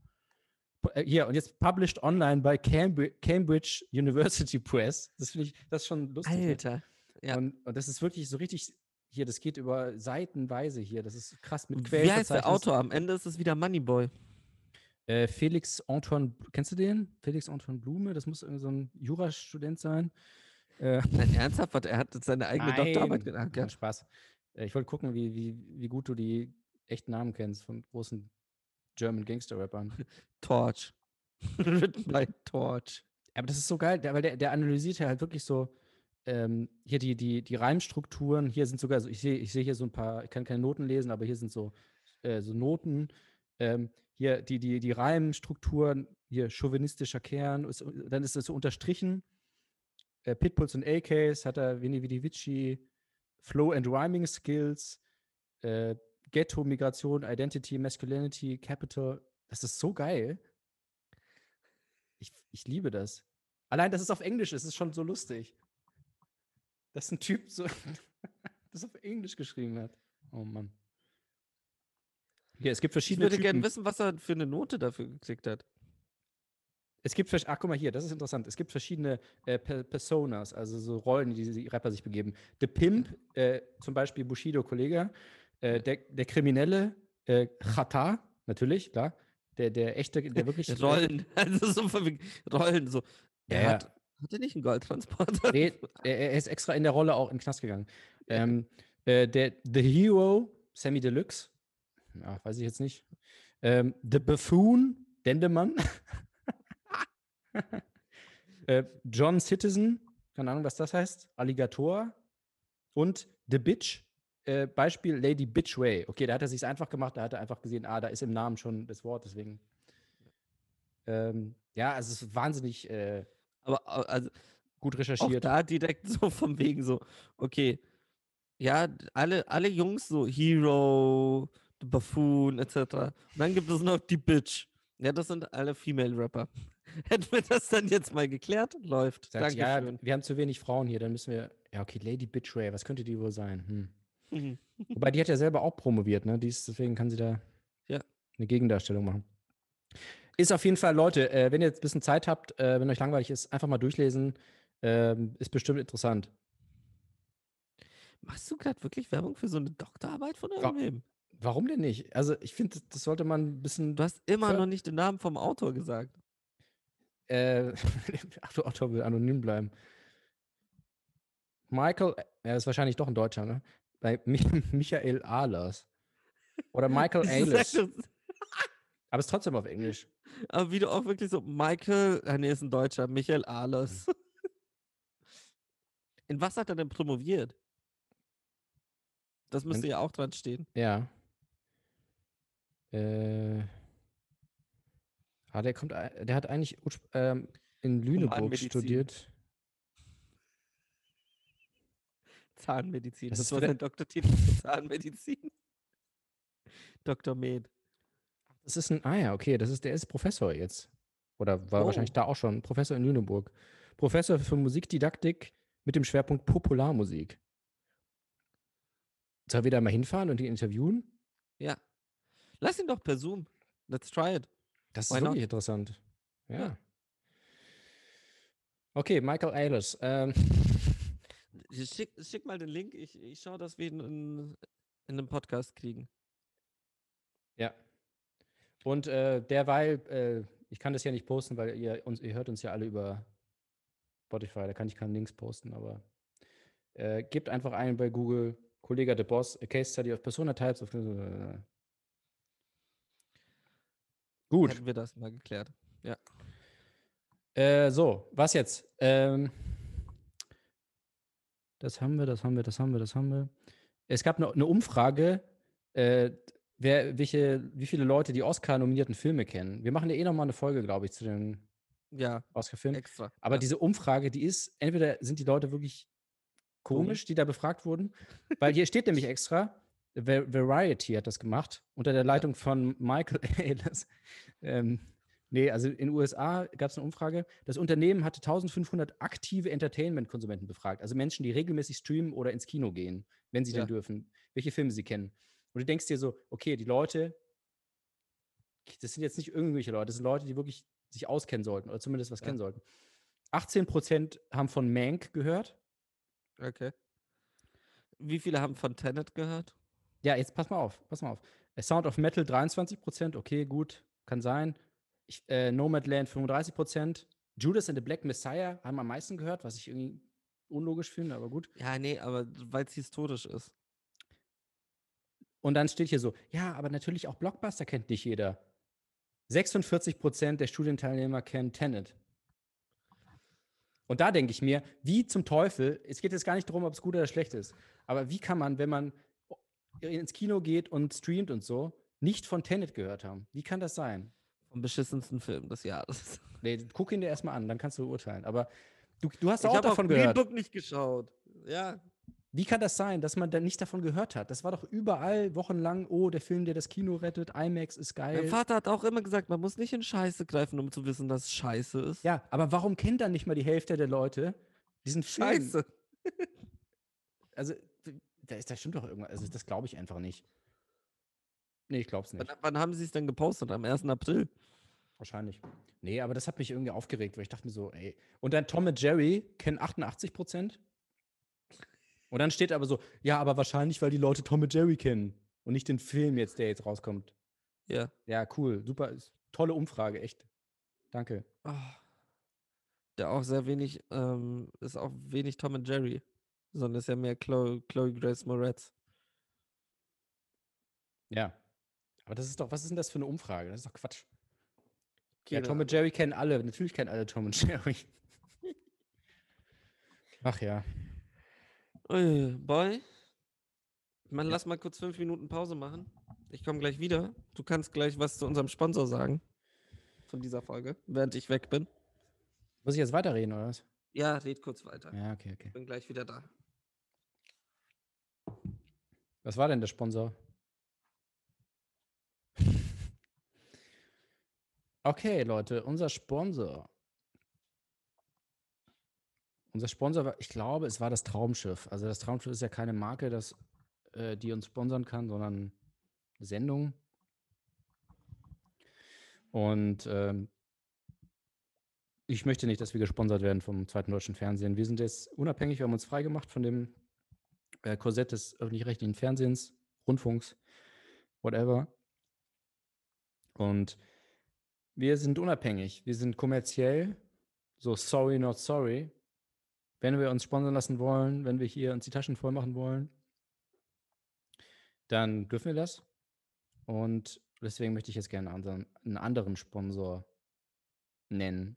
Äh, Hier, und jetzt published online by Cambridge, University Press. Das finde ich, das ist schon lustig. ne? Alter. Ja. Und, und das ist wirklich so richtig, hier, das geht über seitenweise hier. Das ist krass mit Wie heißt der. Autor? Am Ende ist es wieder Moneyboy. Äh, Felix Antoine, kennst du den? Felix Antoine Blume, das muss irgendwie so ein Jurastudent sein. Äh, Nein, ernsthaft, er hat jetzt seine eigene Doktorarbeit Nein, gemacht. kein Spaß. Äh, ich wollte gucken, wie, wie, wie gut du die echten Namen kennst von großen German Gangster-Rappern. Torch. Written by Torch. Aber das ist so geil, weil der, der analysiert ja halt wirklich so ähm, hier die, die, die Reimstrukturen. Hier sind sogar, so, ich sehe ich seh hier so ein paar, ich kann keine Noten lesen, aber hier sind so, äh, so Noten. Ähm, hier die, die, die Reimstrukturen, hier chauvinistischer Kern, ist, dann ist das so unterstrichen. Äh, Pitbulls und AKs hat er Vini Vidi Vici, Flow and Rhyming Skills, äh, Ghetto, Migration, Identity, Masculinity, Capital. Das ist so geil. Ich, ich liebe das. Allein, dass es auf Englisch ist, ist schon so lustig. Dass ein Typ so das auf Englisch geschrieben hat. Oh Mann. Ja, es gibt Ich verschiedene würde Typen. gerne wissen, was er für eine Note dafür gekriegt hat. Es gibt, ach guck mal hier, das ist interessant. Es gibt verschiedene äh, Per- Personas, also so Rollen, die die Rapper sich begeben. The Pimp, äh, zum Beispiel Bushido Kollege, äh, der, der Kriminelle, äh, Chata, natürlich, klar. Der, der echte, der wirklich. Rollen. Also so Rollen. So. Er ja. hat, hat er nicht einen Goldtransporter? Nee, er, ist extra in der Rolle auch in den Knast gegangen. Ähm, äh, der The Hero, Sammy Deluxe, ja, weiß ich jetzt nicht. Ähm, The Buffoon, Dendemann. äh, John Citizen, keine Ahnung, was das heißt. Alligator. Und The Bitch, äh, Beispiel Lady Bitchway. Okay, da hat er sich einfach gemacht, da hat er einfach gesehen, ah, da ist im Namen schon das Wort, deswegen. Ähm, ja, also es ist wahnsinnig äh, Aber also, gut auch recherchiert. da direkt so vom wegen so, okay, ja, alle, alle Jungs so Hero, The Buffoon etc. Und dann gibt es noch die Bitch. Ja, das sind alle Female Rapper. Hätten wir das dann jetzt mal geklärt? Läuft. Sagt, ja, wir haben zu wenig Frauen hier, dann müssen wir. Ja, okay, Lady Bitchway, was könnte die wohl sein? Hm. Mhm. Wobei, die hat ja selber auch promoviert, ne? Die ist, deswegen kann sie da Ja. eine Gegendarstellung machen. Ist auf jeden Fall, Leute, äh, wenn ihr jetzt ein bisschen Zeit habt, äh, wenn euch langweilig ist, einfach mal durchlesen. Ähm, ist bestimmt interessant. Machst du gerade wirklich Werbung für so eine Doktorarbeit von irgendwem? Warum denn nicht? Also, ich finde, das, sollte man ein bisschen. Du hast immer noch nicht den Namen vom Autor gesagt. Äh, ach, du Autor will anonym bleiben. Michael, er ist wahrscheinlich doch ein Deutscher, ne? Bei Mi Michael Ahlers. Oder Michael doch- Aber ist trotzdem auf Englisch. Aber wie du auch wirklich so, Michael, ah, nee, ist ein Deutscher, Michael Ahlers. In was hat er denn promoviert? Das müsste In- ja auch dran stehen. Ja. Äh. Ah, der kommt, ei- der hat eigentlich ähm, in Lüneburg studiert. Zahnmedizin. Das Das, ist war sein Doktortitel für Zahnmedizin. Dr. Med. Das ist ein, ah ja, okay, das ist, der ist Professor jetzt. Oder war wahrscheinlich Oh. da auch schon, Professor in Lüneburg. Professor für Musikdidaktik mit dem Schwerpunkt Popularmusik. Soll wir da mal hinfahren und die interviewen? Ja. Lass ihn doch per Zoom. Let's try it. Das Why ist not? wirklich interessant. Ja. Ja. Okay, Michael Ayles. Ähm, Schick, schick mal den Link. Ich, ich schaue, dass wir ihn in, in einem Podcast kriegen. ja. Und äh, derweil, äh, ich kann das ja nicht posten, weil ihr uns, ihr hört uns ja alle über Spotify, da kann ich keine Links posten, aber äh, gebt einfach ein bei Google, Kollege de Boss, a Case Study of Persona Types of äh, Gut. Hätten wir das mal geklärt. Äh, so, was jetzt? Ähm, das haben wir, das haben wir, das haben wir, das haben wir. Es gab eine, eine Umfrage, äh, wer, welche, wie viele Leute die Oscar-nominierten Filme kennen. Wir machen ja eh nochmal eine Folge, glaube ich, zu den Ja, Oscar-Filmen. extra. Aber ja. diese Umfrage, die ist, entweder sind die Leute wirklich komisch, die da befragt wurden, weil hier steht nämlich extra, Variety hat das gemacht, unter der Leitung von Michael Ayles. Ähm, nee, also in den USA gab es eine Umfrage. Das Unternehmen hatte 1500 aktive Entertainment-Konsumenten befragt, also Menschen, die regelmäßig streamen oder ins Kino gehen, wenn sie Ja. denn dürfen, welche Filme sie kennen. Und du denkst dir so, okay, die Leute, das sind jetzt nicht irgendwelche Leute, das sind Leute, die wirklich sich auskennen sollten oder zumindest was Ja. kennen sollten. 18% haben von Mank gehört. Okay. Wie viele haben von Tenet gehört? Ja, jetzt pass mal auf, pass mal auf. A Sound of Metal 23%, okay, gut, kann sein. Ich, äh, Nomadland 35%. Judas and the Black Messiah haben am meisten gehört, was ich irgendwie unlogisch finde, aber gut. Ja, nee, aber weil es historisch ist. Und dann steht hier so, ja, aber natürlich auch Blockbuster kennt nicht jeder. 46% der Studienteilnehmer kennen Tenet. Und da denke ich mir, wie zum Teufel, es geht jetzt gar nicht darum, ob es gut oder schlecht ist, aber wie kann man, wenn man ins Kino geht und streamt und so, nicht von Tenet gehört haben? Wie kann das sein? Vom beschissensten Film des Jahres. Nee, guck ihn dir erstmal an, dann kannst du urteilen. Aber du, du hast Ich auch habe davon auch gehört. Book nicht geschaut. Ja. Wie kann das sein, dass man da nicht davon gehört hat? Das war doch überall wochenlang, oh, der Film, der das Kino rettet, IMAX ist geil. Mein Vater hat auch immer gesagt, man muss nicht in Scheiße greifen, um zu wissen, dass es Scheiße ist. Ja, aber warum kennt dann nicht mal die Hälfte der Leute diesen Film? Scheiße. Also, da, ist, da stimmt doch irgendwas. Also, das glaube ich einfach nicht. Nee, ich glaube es nicht. Wann, wann haben sie es denn gepostet? Am 1. April. Wahrscheinlich. Nee, aber das hat mich irgendwie aufgeregt, weil ich dachte mir so, ey. Und dann Tom und Jerry kennen 88 Prozent. Und dann steht aber so, ja, aber wahrscheinlich, weil die Leute Tom und Jerry kennen und nicht den Film jetzt, der jetzt rauskommt. Ja. Ja, cool, super. Tolle Umfrage, echt. Danke. Ah. der auch sehr wenig, ähm, ist auch wenig Tom und Jerry, sondern ist ja mehr Chloe, Chloe Grace Moretz. Ja. Aber das ist doch, was ist denn das für eine Umfrage? Das ist doch Quatsch. Ja, Keine Tom und Jerry kennen alle. Natürlich kennen alle Tom und Jerry. Ach ja. Boy, man, lass mal kurz fünf Minuten Pause machen. Ich komme gleich wieder. Du kannst gleich was zu unserem Sponsor sagen von dieser Folge, während ich weg bin. Muss ich jetzt weiterreden, oder was? Ja, red kurz weiter. Ja, okay, okay. Bin gleich wieder da. Was war denn der Sponsor? Okay, Leute, unser Sponsor. Unser Sponsor war, ich glaube, es war das Traumschiff. Also das Traumschiff ist ja keine Marke, das, äh, die uns sponsern kann, sondern eine Sendung. Und ähm, ich möchte nicht, dass wir gesponsert werden vom zweiten deutschen Fernsehen. Wir sind jetzt unabhängig, wir haben uns freigemacht von dem äh, Korsett des öffentlich-rechtlichen Fernsehens, Rundfunks, whatever. Und wir sind unabhängig, wir sind kommerziell, so sorry, not sorry. Wenn wir uns sponsern lassen wollen, wenn wir hier uns die Taschen voll machen wollen, dann dürfen wir das. Und deswegen möchte ich jetzt gerne einen anderen, einen anderen Sponsor nennen,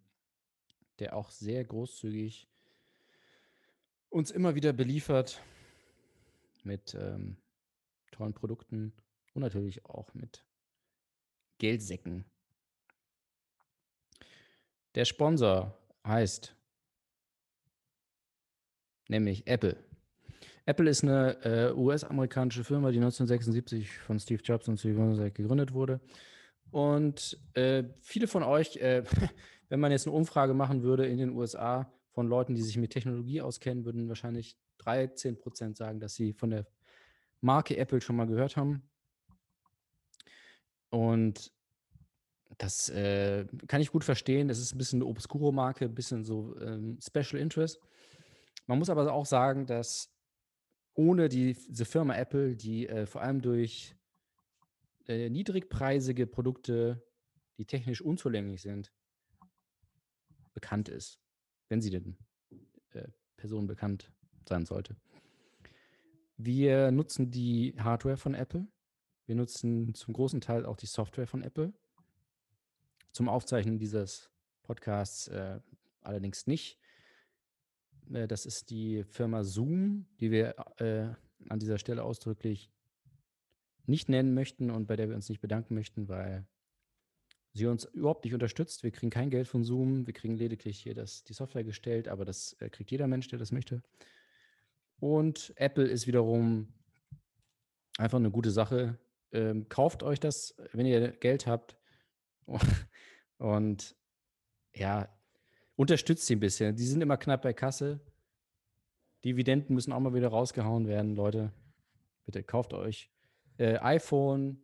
der auch sehr großzügig uns immer wieder beliefert mit ähm, tollen Produkten und natürlich auch mit Geldsäcken. Der Sponsor heißt nämlich Apple. Apple ist eine äh, US-amerikanische Firma, die 1976 von Steve Jobs und Steve Wozniak gegründet wurde. Und äh, viele von euch, äh, wenn man jetzt eine Umfrage machen würde in den USA von Leuten, die sich mit Technologie auskennen, würden wahrscheinlich 13 Prozent sagen, dass sie von der Marke Apple schon mal gehört haben. Und das äh, kann ich gut verstehen. Es ist ein bisschen eine Obscuro-Marke, ein bisschen so ähm, Special Interest. Man muss aber auch sagen, dass ohne die, diese Firma Apple, die äh, vor allem durch äh, niedrigpreisige Produkte, die technisch unzulänglich sind, bekannt ist. Wenn sie denn äh, Person bekannt sein sollte. Wir nutzen die Hardware von Apple. Wir nutzen zum großen Teil auch die Software von Apple. Zum Aufzeichnen dieses Podcasts äh, allerdings nicht. Äh, das ist die Firma Zoom, die wir äh, an dieser Stelle ausdrücklich nicht nennen möchten und bei der wir uns nicht bedanken möchten, weil sie uns überhaupt nicht unterstützt. Wir kriegen kein Geld von Zoom, wir kriegen lediglich hier das, die Software gestellt, aber das äh, kriegt jeder Mensch, der das möchte. Und Apple ist wiederum einfach eine gute Sache. Ähm, kauft euch das, wenn ihr Geld habt. Und ja, unterstützt sie ein bisschen. Die sind immer knapp bei Kasse. Dividenden müssen auch mal wieder rausgehauen werden, Leute. Bitte kauft euch äh, iPhone,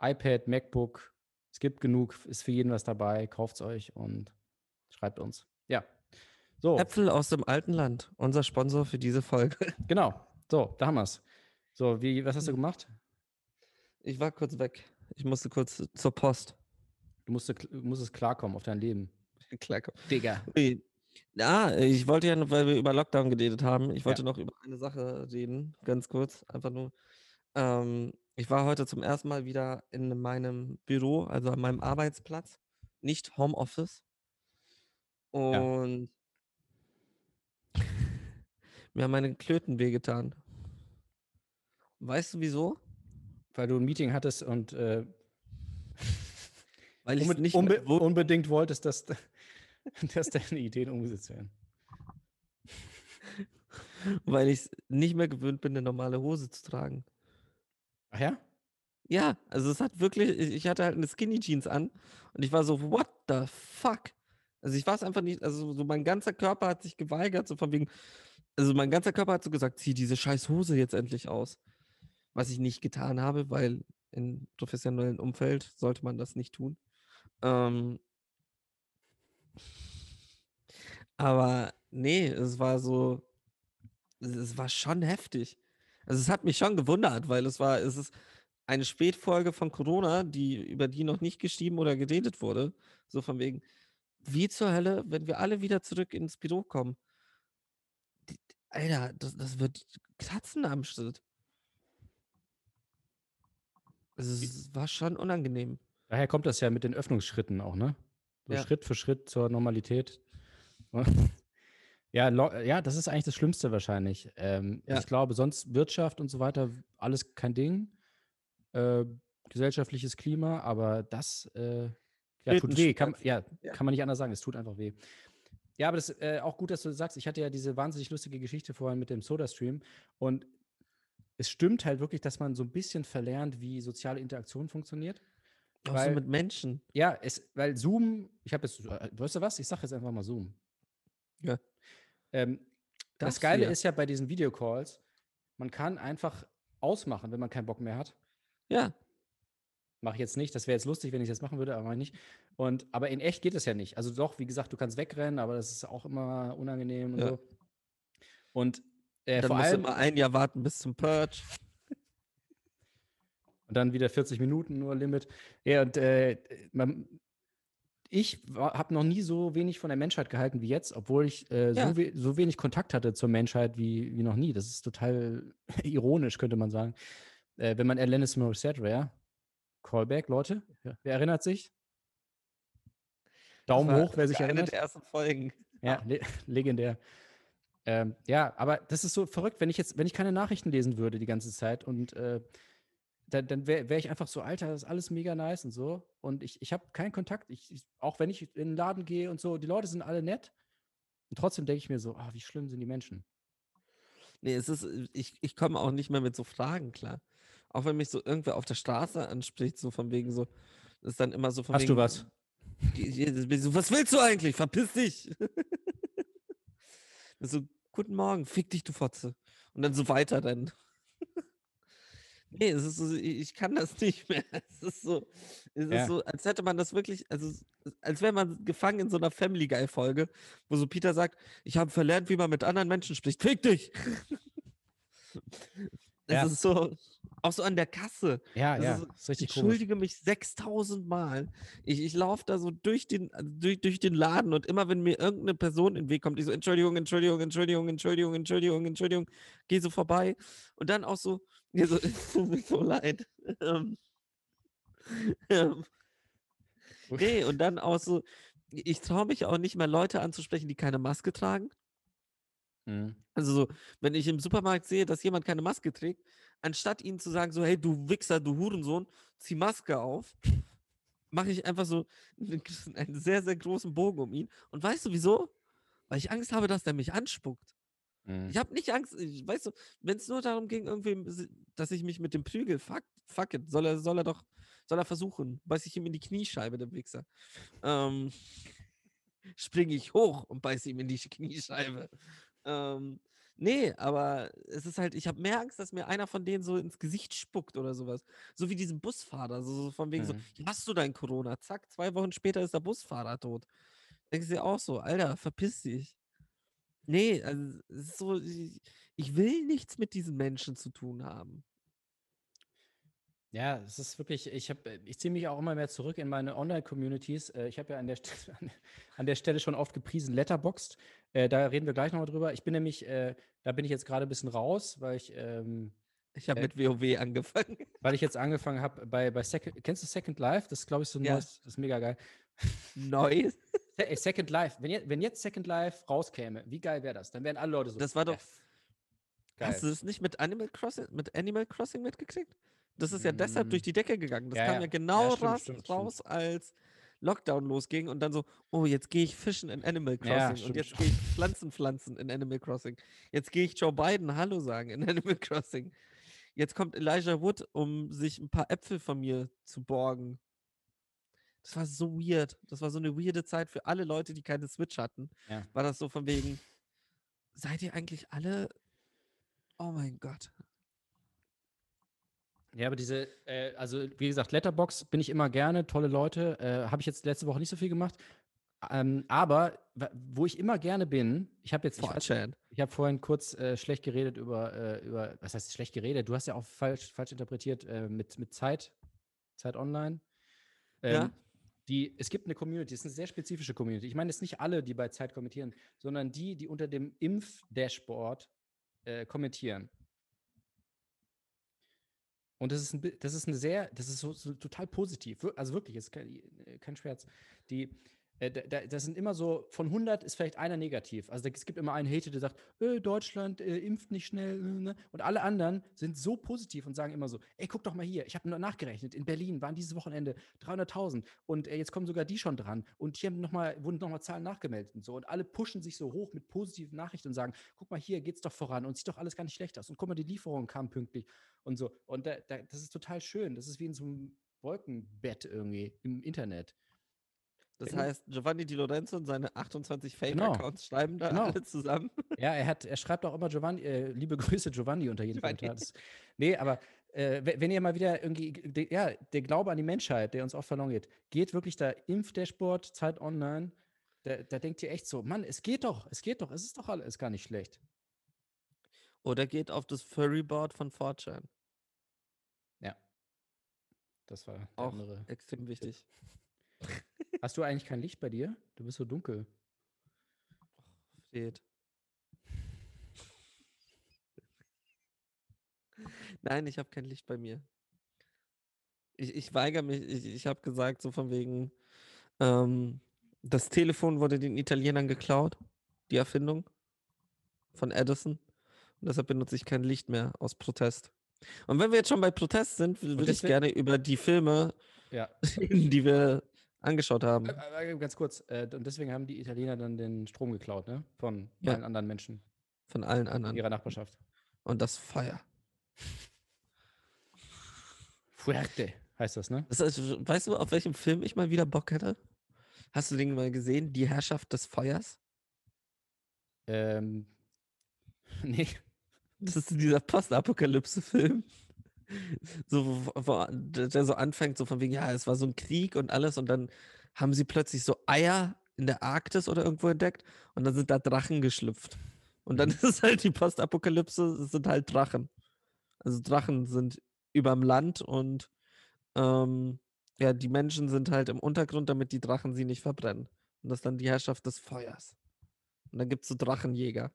iPad, MacBook. Es gibt genug, ist für jeden was dabei. Kauft es euch und schreibt uns. Ja. So, Äpfel aus dem alten Land, unser Sponsor für diese Folge. genau. So, da haben wir es. So, wie, was hast du gemacht? Ich war kurz weg. Ich musste kurz zur Post. Du musst, musstest klarkommen auf dein Leben. Klar, komm. Digga. Ui. Ah, ich wollte ja, weil wir über Lockdown geredet haben, ich wollte noch über eine Sache reden, ganz kurz, einfach nur. Ähm, ich war heute zum ersten Mal wieder in meinem Büro, also an meinem Arbeitsplatz, nicht Homeoffice. Und mir haben meine Klöten wehgetan. Weißt du wieso? Weil du ein Meeting hattest und äh, Weil ich unbe nicht unbe unbedingt wolltest, dass, dass deine Ideen umgesetzt werden. weil ich nicht mehr gewöhnt bin, eine normale Hose zu tragen. Ach ja? Ja, also es hat wirklich, ich hatte halt eine Skinny Jeans an und ich war so, what the fuck? Also ich war es einfach nicht, also so mein ganzer Körper hat sich geweigert, so von wegen, also mein ganzer Körper hat so gesagt, zieh diese scheiß Hose jetzt endlich aus. Was ich nicht getan habe, weil im professionellen Umfeld sollte man das nicht tun. Ähm, aber nee, es war so, es war schon heftig. Also es hat mich schon gewundert, weil es war, es ist, eine Spätfolge von Corona, die, über die noch nicht geschrieben oder geredet wurde. So von wegen, wie zur Hölle, wenn wir alle wieder zurück ins Büro kommen. Die, Alter, das, das wird kratzen am Schritt. Also, es war schon unangenehm. Daher kommt das ja mit den Öffnungsschritten auch, ne? So Ja. Schritt für Schritt zur Normalität. Ja, ja, das ist eigentlich das Schlimmste wahrscheinlich. Ähm, Ja. Ich glaube, sonst Wirtschaft und so weiter, alles kein Ding. Äh, gesellschaftliches Klima, aber das äh, ja, tut weh. Kann, ja, Ja. kann man nicht anders sagen. Es tut einfach weh. Ja, aber das ist äh, auch gut, dass du das sagst. Ich hatte ja diese wahnsinnig lustige Geschichte vorhin mit dem Soda-Stream und es stimmt halt wirklich, dass man so ein bisschen verlernt, wie soziale Interaktion funktioniert. Auch so weil- mit Menschen. Ja, es, weil Zoom, ich habe jetzt, äh, weißt du was? Ich sage jetzt einfach mal Zoom. Ja. Ähm, das du Geile ja. ist ja bei diesen Videocalls, man kann einfach ausmachen, wenn man keinen Bock mehr hat. Ja, Mache ich jetzt nicht. Das wäre jetzt lustig, wenn ich das machen würde, aber mach ich nicht. Und, aber in echt geht es ja nicht. Also doch, wie gesagt, du kannst wegrennen, aber das ist auch immer unangenehm und Ja. so. Und äh, dann vor musst du allem, immer ein Jahr warten bis zum Purge. Und dann wieder 40 Minuten nur Limit. Ja, und äh, man, ich habe noch nie so wenig von der Menschheit gehalten wie jetzt, obwohl ich äh, Ja. so, we so wenig Kontakt hatte zur Menschheit wie, wie noch nie. Das ist total ironisch, könnte man sagen. Äh, wenn man Alanis Morissette wäre. Callback, Leute. Ja. Wer erinnert sich? Daumen hoch, wer sich eine erinnert. der ersten Folgen. Ja, le legendär. Ähm, ja, aber das ist so verrückt, wenn ich jetzt, wenn ich keine Nachrichten lesen würde die ganze Zeit und äh, dann, dann wäre wär ich einfach so, Alter, das ist alles mega nice und so. Und ich, ich habe keinen Kontakt. Ich, ich, auch wenn ich in den Laden gehe und so, die Leute sind alle nett. Und trotzdem denke ich mir so, ah, wie schlimm sind die Menschen. Nee, es ist, ich, ich komme auch nicht mehr mit so Fragen klar. Auch wenn mich so irgendwer auf der Straße anspricht, so von wegen so, ist dann immer so von Hast wegen. du was? Was willst du eigentlich? Verpiss dich! so, guten Morgen, fick dich, du Fotze. Und dann so weiter dann. Nee, es ist so, ich kann das nicht mehr. Es ist so, es Ja. ist so, als hätte man das wirklich, also als wäre man gefangen in so einer Family Guy-Folge, wo so Peter sagt, ich habe verlernt, wie man mit anderen Menschen spricht. Fick dich! Es Ja. ist so, auch so an der Kasse. Ja, Das ja, ist- ist richtig Ich entschuldige mich 6000 Mal. Ich, ich laufe da so durch den, also durch, durch den Laden und immer, wenn mir irgendeine Person in den Weg kommt, ich so, Entschuldigung, Entschuldigung, Entschuldigung, Entschuldigung, Entschuldigung, Entschuldigung, gehe so vorbei und dann auch so, mir so, es tut mir so leid. Ähm, ähm, nee, und dann auch so, ich traue mich auch nicht mehr, Leute anzusprechen, die keine Maske tragen. Mhm. Also so, wenn ich im Supermarkt sehe, dass jemand keine Maske trägt, anstatt ihnen zu sagen, so, hey, du Wichser, du Hurensohn, zieh Maske auf, mache ich einfach so einen, sehr, sehr großen Bogen um ihn. Und weißt du wieso? Weil ich Angst habe, dass der mich anspuckt. Mhm. Ich habe nicht Angst, ich, weißt du, wenn es nur darum ging, irgendwie, dass ich mich mit dem Prügel, fuck, fuck it, soll er, soll er doch, soll er versuchen, beiß ich ihm in die Kniescheibe, der Wichser. Ähm, springe ich hoch und beiß ihm in die Kniescheibe. Ähm, nee, aber es ist halt, ich habe mehr Angst, dass mir einer von denen so ins Gesicht spuckt oder sowas. So wie diesen Busfahrer, so, so von wegen so, Mhm. "Ja, hast du dein Corona? Zack, zwei Wochen später ist der Busfahrer tot. Denkst du dir auch so, Alter, verpiss dich. Nee, also es ist so, ich, ich will nichts mit diesen Menschen zu tun haben. Ja, es ist wirklich, ich habe, ich ziehe mich auch immer mehr zurück in meine Online-Communities. Äh, Ich habe ja an der, Stelle, an der Stelle schon oft gepriesen, Letterboxd. Äh, da reden wir gleich nochmal drüber. Ich bin nämlich, äh, da bin ich jetzt gerade ein bisschen raus, weil ich, ähm, Ich habe Äh, mit WoW angefangen. weil ich jetzt angefangen habe bei, bei Second, kennst du Second Life? Das ist, glaube ich, so ein Ja. neues, das ist mega geil. Neu. Second Life, wenn, je, wenn jetzt Second Life rauskäme, wie geil wäre das? Dann wären alle Leute so. Das war doch. "Yes." Geil. Hast du das nicht mit Animal Crossing, mit Animal Crossing mitgekriegt? Das ist ja deshalb durch Mm. die Decke gegangen. Das Ja, kam ja. ja Ja, genau stimmt, raus, stimmt, stimmt. raus, als Lockdown losging und dann so, oh, jetzt gehe ich fischen in Animal Crossing Ja, und stimmt, jetzt stimmt. gehe ich Pflanzen pflanzen in Animal Crossing. Jetzt gehe ich Joe Biden Hallo sagen in Animal Crossing. Jetzt kommt Elijah Wood, um sich ein paar Äpfel von mir zu borgen. Das war so weird. Das war so eine weirde Zeit für alle Leute, die keine Switch hatten. Ja. War das so von wegen, seid ihr eigentlich alle Oh mein Gott. Ja, aber diese, äh, also wie gesagt, Letterbox bin ich immer gerne, tolle Leute. Äh, Habe ich jetzt letzte Woche nicht so viel gemacht. Ähm, aber wo ich immer gerne bin, ich habe jetzt, ich, weiß- 4chan. ich habe vorhin kurz äh, schlecht geredet über, äh, über, was heißt schlecht geredet? Du hast ja auch falsch, falsch interpretiert äh, mit, mit Zeit, Zeit Online. Ähm, Ja. Die, es gibt eine Community, es ist eine sehr spezifische Community. Ich meine jetzt nicht alle, die bei Zeit kommentieren, sondern die, die unter dem Impf-Dashboard äh, kommentieren. Und das ist, ein, das ist eine sehr, das ist so, so total positiv. Also wirklich, ist kein, äh, kein Scherz. Die, das sind immer so, von 100 ist vielleicht einer negativ. Also es gibt immer einen Hater, der sagt, äh, Deutschland äh, impft nicht schnell. Äh, ne? Und alle anderen sind so positiv und sagen immer so, ey, guck doch mal hier, ich habe nur nachgerechnet, in Berlin waren dieses Wochenende 300.000 und äh, jetzt kommen sogar die schon dran. Und hier haben noch mal, wurden nochmal Zahlen nachgemeldet und so. Und alle pushen sich so hoch mit positiven Nachrichten und sagen, guck mal hier, geht's doch voran und sieht doch alles gar nicht schlecht aus. Und guck mal, die Lieferung kam pünktlich und so. Und da, da, das ist total schön. Das ist wie in so einem Wolkenbett irgendwie im Internet. Das Genau. heißt, Giovanni Di Lorenzo und seine 28 Genau. Fake-Accounts schreiben da Genau. alle zusammen. Ja, er hat, er schreibt auch immer Giovanni, äh, liebe Grüße Giovanni unter jedem. Kommentar. Das, nee, aber äh, we- wenn ihr mal wieder irgendwie, de, ja, der Glaube an die Menschheit, der uns oft verloren geht, geht wirklich da Impfdashboard, Zeit online, da, da denkt ihr echt so, Mann, es geht doch, es geht doch, es ist doch alles gar nicht schlecht. Oder geht auf das Furryboard von 4chan. Ja. Das war Auch andere. extrem wichtig. Hast du eigentlich kein Licht bei dir? Du bist so dunkel. Steht. Nein, ich habe kein Licht bei mir. Ich, ich weigere mich, ich, ich habe gesagt, so von wegen, ähm, das Telefon wurde den Italienern geklaut, die Erfindung von Edison. Und deshalb benutze ich kein Licht mehr aus Protest. Und wenn wir jetzt schon bei Protest sind, würde ich gerne über die Filme, Ja. die wir angeschaut haben. Äh, äh, ganz kurz, äh, und deswegen haben die Italiener dann den Strom geklaut, ne? Von Ja. allen anderen Menschen Von allen in anderen. ihrer Nachbarschaft. Und das Feuer. Fuerte heißt das, ne? Das ist, weißt du, auf welchem Film ich mal wieder Bock hätte? Hast du den mal gesehen? Die Herrschaft des Feuers? Ähm, nee. Das ist dieser Postapokalypse-Film. So, der der so anfängt, so von wegen, ja, es war so ein Krieg und alles und dann haben sie plötzlich so Eier in der Arktis oder irgendwo entdeckt und dann sind da Drachen geschlüpft. Und dann ist halt die Postapokalypse, es sind halt Drachen. Also Drachen sind überm Land und ähm, ja, die Menschen sind halt im Untergrund, damit die Drachen sie nicht verbrennen. Und das ist dann die Herrschaft des Feuers. Und dann gibt es so Drachenjäger.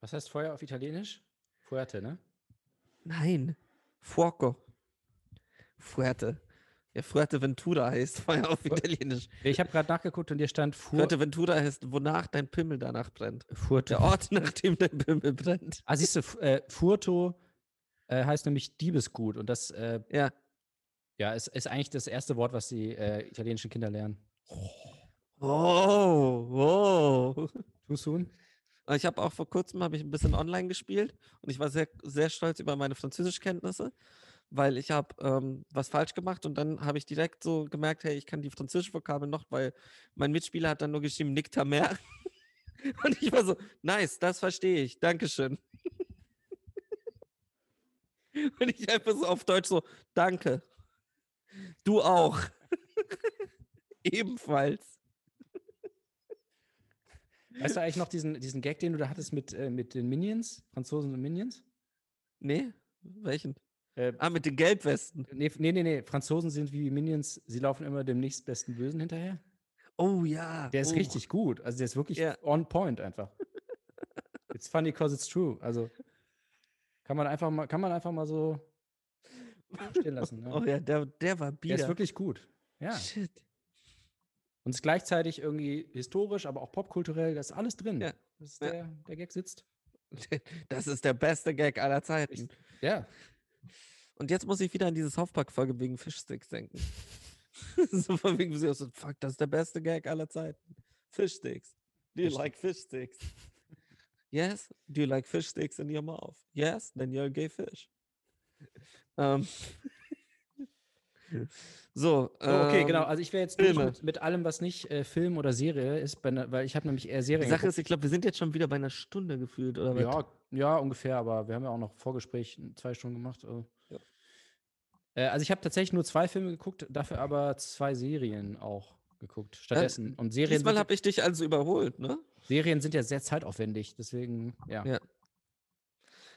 Was heißt Feuer auf Italienisch? Fuerte, ne? Nein, Fuoco. Fuerte. Ja, Fuerteventura heißt Feuer auf Fu- Italienisch. Ich habe gerade nachgeguckt und hier stand Fu Fuerteventura heißt, wonach dein Pimmel danach brennt. Furto. Der Ort, nach dem dein Pimmel brennt. Ah, siehst du, äh, Furto äh, heißt nämlich Diebesgut und das äh, Ja. ja, ist, ist eigentlich das erste Wort, was die äh, italienischen Kinder lernen. Oh, wow. Too soon? Aber Ich habe auch vor kurzem habe ich ein bisschen online gespielt und ich war sehr, sehr stolz über meine Französischkenntnisse, weil ich habe ähm, was falsch gemacht und dann habe ich direkt so gemerkt, hey, ich kann die französische Vokabel noch, weil mein Mitspieler hat dann nur geschrieben, Nick ta mer. Und ich war so, nice, das verstehe ich, Dankeschön. Und ich einfach so auf Deutsch so, danke. Du auch. Ebenfalls. Weißt du eigentlich noch diesen, diesen Gag, den du da hattest mit, äh, mit den Minions, Franzosen und Minions? Nee, welchen? Äh, Ah, mit den Gelbwesten. nee, nee, nee, nee, Franzosen sind wie Minions, sie laufen immer dem nächstbesten Bösen hinterher. Oh ja. Der ist oh. richtig gut. Also der ist wirklich Ja. on point einfach. It's funny because it's true. Also kann man einfach mal, kann man einfach mal so stehen lassen. Ne? Oh ja, der, der war der bieder. ist wirklich gut. Ja. Shit. Und ist gleichzeitig irgendwie historisch, aber auch popkulturell, da ist alles drin. Ja. Das ist Ja. der, der Gag sitzt. Das ist der beste Gag aller Zeiten. Ja. Und jetzt muss ich wieder an diese South Park-Folge wegen Fischsticks denken. so von wegen, sie so, fuck, das ist der beste Gag aller Zeiten. Fischsticks. Do you Fish- like fish sticks? yes? Do you like fish sticks in your mouth? Yes? Then you're a gay fish. Ähm. so, So, okay, genau. ähm, Also ich wäre jetzt mit, mit allem, was nicht äh, Film oder Serie ist, bei ne, weil ich habe nämlich eher Serien. Die Sache geguckt. ist, ich glaube, wir sind jetzt schon wieder bei einer Stunde gefühlt, oder was? Ja, ja, ungefähr, aber wir haben ja auch noch Vorgespräch zwei Stunden gemacht. Also, Ja. äh, also ich habe tatsächlich nur zwei Filme geguckt, dafür aber zwei Serien auch. geguckt. Stattdessen. und Serien Diesmal habe ich dich also überholt, ne? Serien sind ja sehr zeitaufwendig, deswegen, ja. Ja.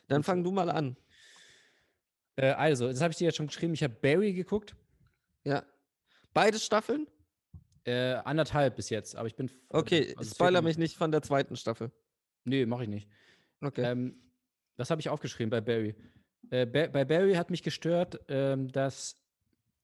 Dann fang du mal an. Äh, also, das habe ich dir jetzt schon geschrieben. Ich habe Barry geguckt. Ja. Beide Staffeln? Äh, anderthalb bis jetzt, aber ich bin. Okay, also spoiler mich nicht von der zweiten Staffel. Nee, mache ich nicht. Okay. Ähm, was habe ich aufgeschrieben bei Barry? Äh, ba bei Barry hat mich gestört, ähm, dass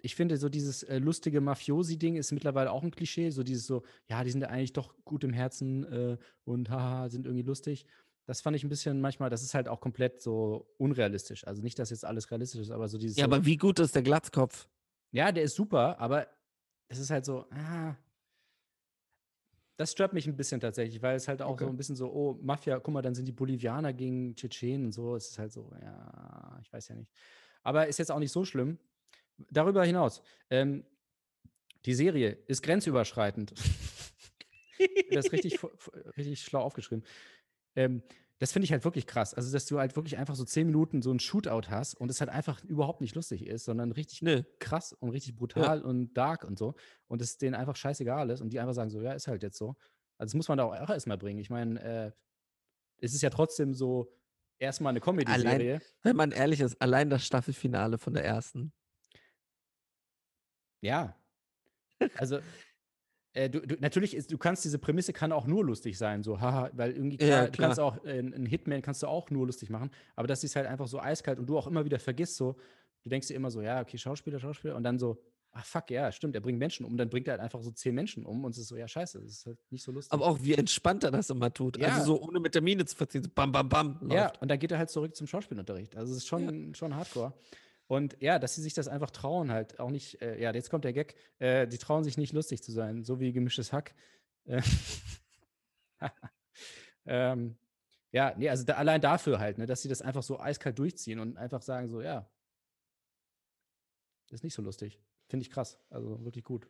ich finde, so dieses äh, lustige Mafiosi-Ding ist mittlerweile auch ein Klischee. So dieses so, ja, die sind ja eigentlich doch gut im Herzen äh, und haha, sind irgendwie lustig. Das fand ich ein bisschen manchmal, das ist halt auch komplett so unrealistisch. Also nicht, dass jetzt alles realistisch ist, aber so dieses. ja, so, aber wie gut ist der Glatzkopf? Ja, der ist super, aber es ist halt so, ah. Das stört mich ein bisschen tatsächlich, weil es halt auch Okay. so ein bisschen so, oh, Mafia, guck mal, dann sind die Bolivianer gegen Tschetschenen und so. Es ist halt so, ja, ich weiß ja nicht. Aber ist jetzt auch nicht so schlimm. Darüber hinaus, ähm, die Serie ist grenzüberschreitend. das ist richtig, richtig schlau aufgeschrieben. Ähm, das finde ich halt wirklich krass. Also, dass du halt wirklich einfach so zehn Minuten so ein Shootout hast und es halt einfach überhaupt nicht lustig ist, sondern richtig Nö. krass und richtig brutal und dark und so. Und es denen einfach scheißegal ist und die einfach sagen so, ja, ist halt jetzt so. Also, das muss man da auch erstmal bringen. Ich meine, äh, es ist ja trotzdem so erstmal eine Comedy-Serie. Wenn man ehrlich ist, allein das Staffelfinale von der ersten. Ja. Also, äh, du, du, natürlich ist, du kannst diese Prämisse kann auch nur lustig sein, so, haha, weil irgendwie klar, Ja, du kannst auch, äh, einen Hitman kannst du auch nur lustig machen, aber das ist halt einfach so eiskalt und du auch immer wieder vergisst, so, du denkst dir immer so, ja, okay, Schauspieler, Schauspieler, und dann so, ach fuck, ja, stimmt, er bringt Menschen um, dann bringt er halt einfach so zehn Menschen um und es ist so, ja, scheiße, das ist halt nicht so lustig. Aber auch wie entspannt er das immer tut. Ja. Also so ohne mit der Miene zu verziehen. So bam, bam, bam. Ja, läuft. und dann geht er halt zurück zum Schauspielunterricht. Also es ist schon, schon hardcore. Und ja, dass sie sich das einfach trauen, halt auch nicht, äh, ja, jetzt kommt der Gag, äh, die trauen sich nicht lustig zu sein, so wie gemischtes Hack. Äh, ähm, ja, nee, also da, allein dafür halt, ne, dass sie das einfach so eiskalt durchziehen und einfach sagen so, ja, ist nicht so lustig. Finde ich krass. Also wirklich gut.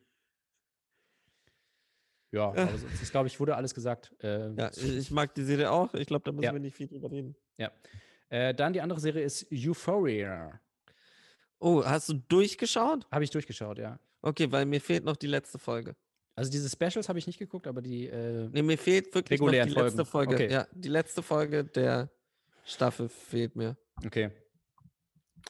Ja, Ja. aber sonst ist, glaube ich, wurde alles gesagt. Äh, Ja, ich mag die Serie auch. Ich glaube, da müssen Ja. wir nicht viel drüber reden. Ja. Äh, dann die andere Serie ist Euphoria. Oh, hast du durchgeschaut? Habe ich durchgeschaut, ja. Okay, weil mir fehlt noch die letzte Folge. Also diese Specials habe ich nicht geguckt, aber die. Äh, Nee, mir fehlt wirklich noch die Regulären letzte Folgen. Folge. Okay. Ja, die letzte Folge der Staffel fehlt mir. okay.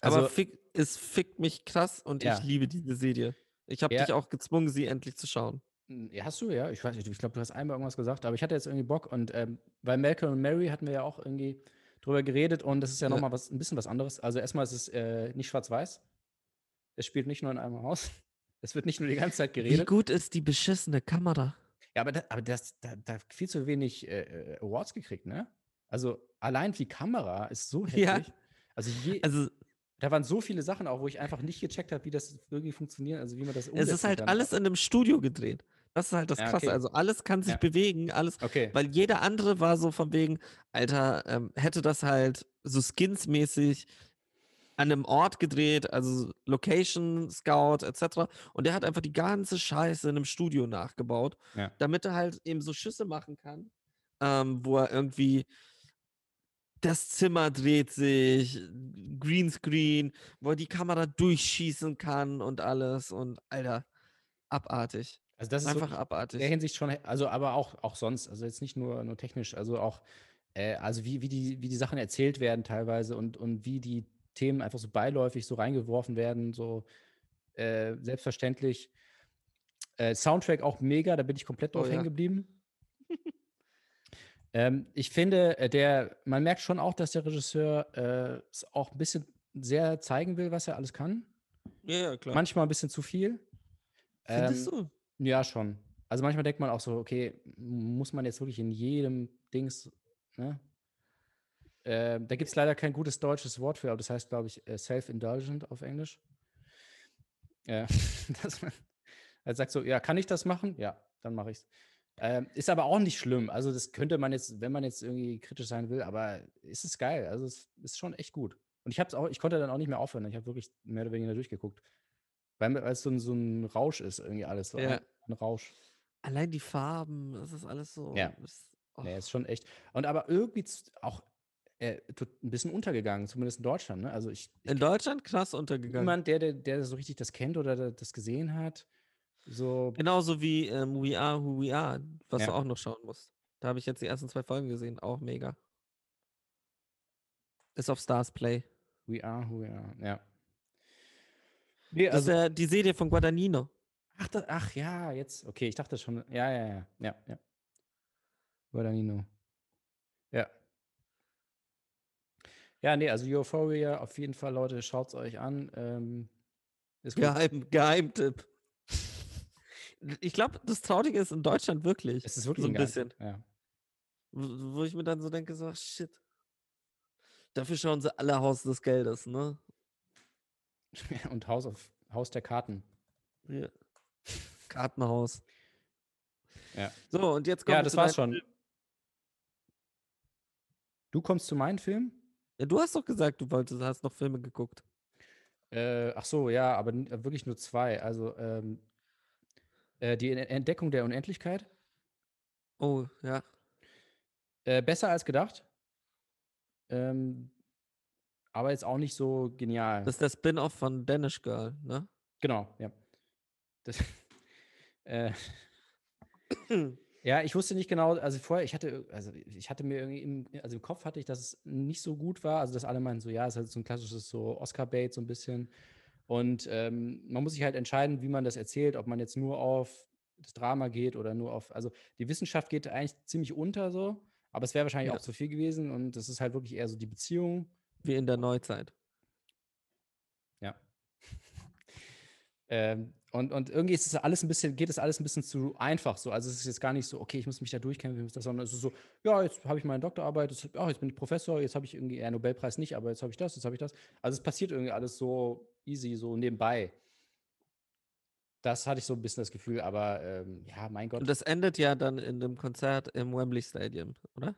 Aber Also, fick, es fickt mich krass und Ja. ich liebe diese Serie. Ich habe Ja. dich auch gezwungen, sie endlich zu schauen. m, ja, hast du, ja. Ich weiß nicht, ich glaube, du hast einmal irgendwas gesagt, aber ich hatte jetzt irgendwie Bock und ähm, bei Malcolm und Mary hatten wir ja auch irgendwie drüber geredet und das ist ja, Ja. nochmal was, ein bisschen was anderes. Also erstmal ist es äh, nicht schwarz-weiß. Es spielt nicht nur in einem Haus. Es wird nicht nur die ganze Zeit Wie geredet. gut ist die beschissene Kamera? Ja, aber, da, aber das, da, da viel zu wenig äh, äh, Awards gekriegt, ne? Also allein die Kamera ist so Ja. heftig. Also, je, Also, da waren so viele Sachen auch, wo ich einfach nicht gecheckt habe, wie das irgendwie funktioniert, also wie man das es umsetzen ist halt kann. alles in einem Studio gedreht. Das ist halt das Ja, Krasse. okay. Also, alles kann sich Ja. bewegen, alles. Okay. Weil jeder andere war so von wegen, Alter, ähm, hätte das halt so skinsmäßig an einem Ort gedreht, also Location Scout etc. Und der hat einfach die ganze Scheiße in einem Studio nachgebaut, Ja. damit er halt eben so Schüsse machen kann, ähm, wo er irgendwie das Zimmer dreht sich, Greenscreen, wo er die Kamera durchschießen kann und alles und Alter, abartig. Also das ist Einfach wirklich in abartig. der Hinsicht schon, also aber auch, auch sonst, also jetzt nicht nur, nur technisch, also auch, äh, also wie, wie, die, wie die Sachen erzählt werden teilweise und, und wie die Themen einfach so beiläufig so reingeworfen werden, so äh, selbstverständlich. Äh, Soundtrack auch mega, da bin ich komplett Oh drauf ja. hängen geblieben. ähm, ich finde, äh, der, man merkt schon auch, dass der Regisseur äh, es auch ein bisschen sehr zeigen will, was er alles kann. Ja, ja, klar. Manchmal ein bisschen zu viel. Findest Ähm, du? Ja, schon. Also manchmal denkt man auch so, okay, muss man jetzt wirklich in jedem Dings, ne? Ähm, da gibt es leider kein gutes deutsches Wort für, aber das heißt, glaube ich, äh, self-indulgent auf Englisch. Äh, dass man halt sagt so, ja, kann ich das machen? Ja, dann mache ich es. Ähm, ist aber auch nicht schlimm. Also das könnte man jetzt, wenn man jetzt irgendwie kritisch sein will, aber es ist geil. Also es ist schon echt gut. Und ich habe auch, ich konnte dann auch nicht mehr aufhören. Ich habe wirklich mehr oder weniger durchgeguckt. Weil es so ein, so ein Rausch ist, irgendwie alles. So Ja. ein, Rausch. Allein die Farben, das ist alles so. Ja. Ist, oh. Nee, ist schon echt. Und aber irgendwie auch äh, ein bisschen untergegangen, zumindest in Deutschland. Ne? Also ich, ich In Deutschland krass untergegangen. niemand, der, der, der so richtig das kennt oder da- das gesehen hat. So, Genauso wie ähm, We Are Who We Are, was du Ja. auch noch schauen musst. Da habe ich jetzt die ersten zwei Folgen gesehen, auch mega. Ist auf Stars Play. we are who we are. Ja. Nee, Das also, ist äh, die Serie von Guadagnino. ach, da, ach ja, jetzt. Okay, ich dachte schon. Ja, ja, ja. Ja, ja. Guadagnino. Ja. Ja, nee, also Euphoria, auf jeden Fall, Leute, schaut's euch an. Ähm. Geheim, Geheimtipp. Ich glaube, das Traurige ist in Deutschland wirklich. Es ist wirklich so ein bisschen. Ja. Wo wo ich mir dann so denke, so, shit. Dafür schauen sie alle Haus des Geldes, ne? Und Haus, auf, Haus der Karten. Ja. Kartenhaus. Ja. So, und jetzt kommt Ja, das war's schon. Du kommst zu meinen Film? Ja, du hast doch gesagt, du wolltest, hast noch Filme geguckt. Äh, ach so, ja, aber äh, wirklich nur zwei. Also ähm, äh, die En- Entdeckung der Unendlichkeit. Oh, ja. Äh, besser als gedacht. Ähm, aber jetzt auch nicht so genial. Das ist der Spin-off von Danish Girl, ne? genau, ja. Das, äh, ja, ich wusste nicht genau, also vorher, ich hatte, also ich hatte mir irgendwie im, also im Kopf hatte ich, dass es nicht so gut war. Also dass alle meinten so, ja, es ist halt so ein klassisches so Oscar-Bait so ein bisschen. Und ähm, man muss sich halt entscheiden, wie man das erzählt, ob man jetzt nur auf das Drama geht oder nur auf, also die Wissenschaft geht eigentlich ziemlich unter so, aber es wäre wahrscheinlich Ja. auch zu viel gewesen und das ist halt wirklich eher so die Beziehung. Wie in der Neuzeit. Ja. ähm, und, und irgendwie ist es alles ein bisschen, geht es alles ein bisschen zu einfach so. Also es ist jetzt gar nicht so, okay, ich muss mich da durchkämpfen, ich muss das, sondern es ist so, ja, jetzt habe ich meine Doktorarbeit, jetzt, ja, jetzt bin ich Professor, jetzt habe ich irgendwie, ja, Nobelpreis nicht, aber jetzt habe ich das, jetzt habe ich das. Also es passiert irgendwie alles so easy, so nebenbei. Das hatte ich so ein bisschen das Gefühl, aber ähm, ja, mein Gott. Und das endet ja dann in dem Konzert im Wembley Stadium, oder?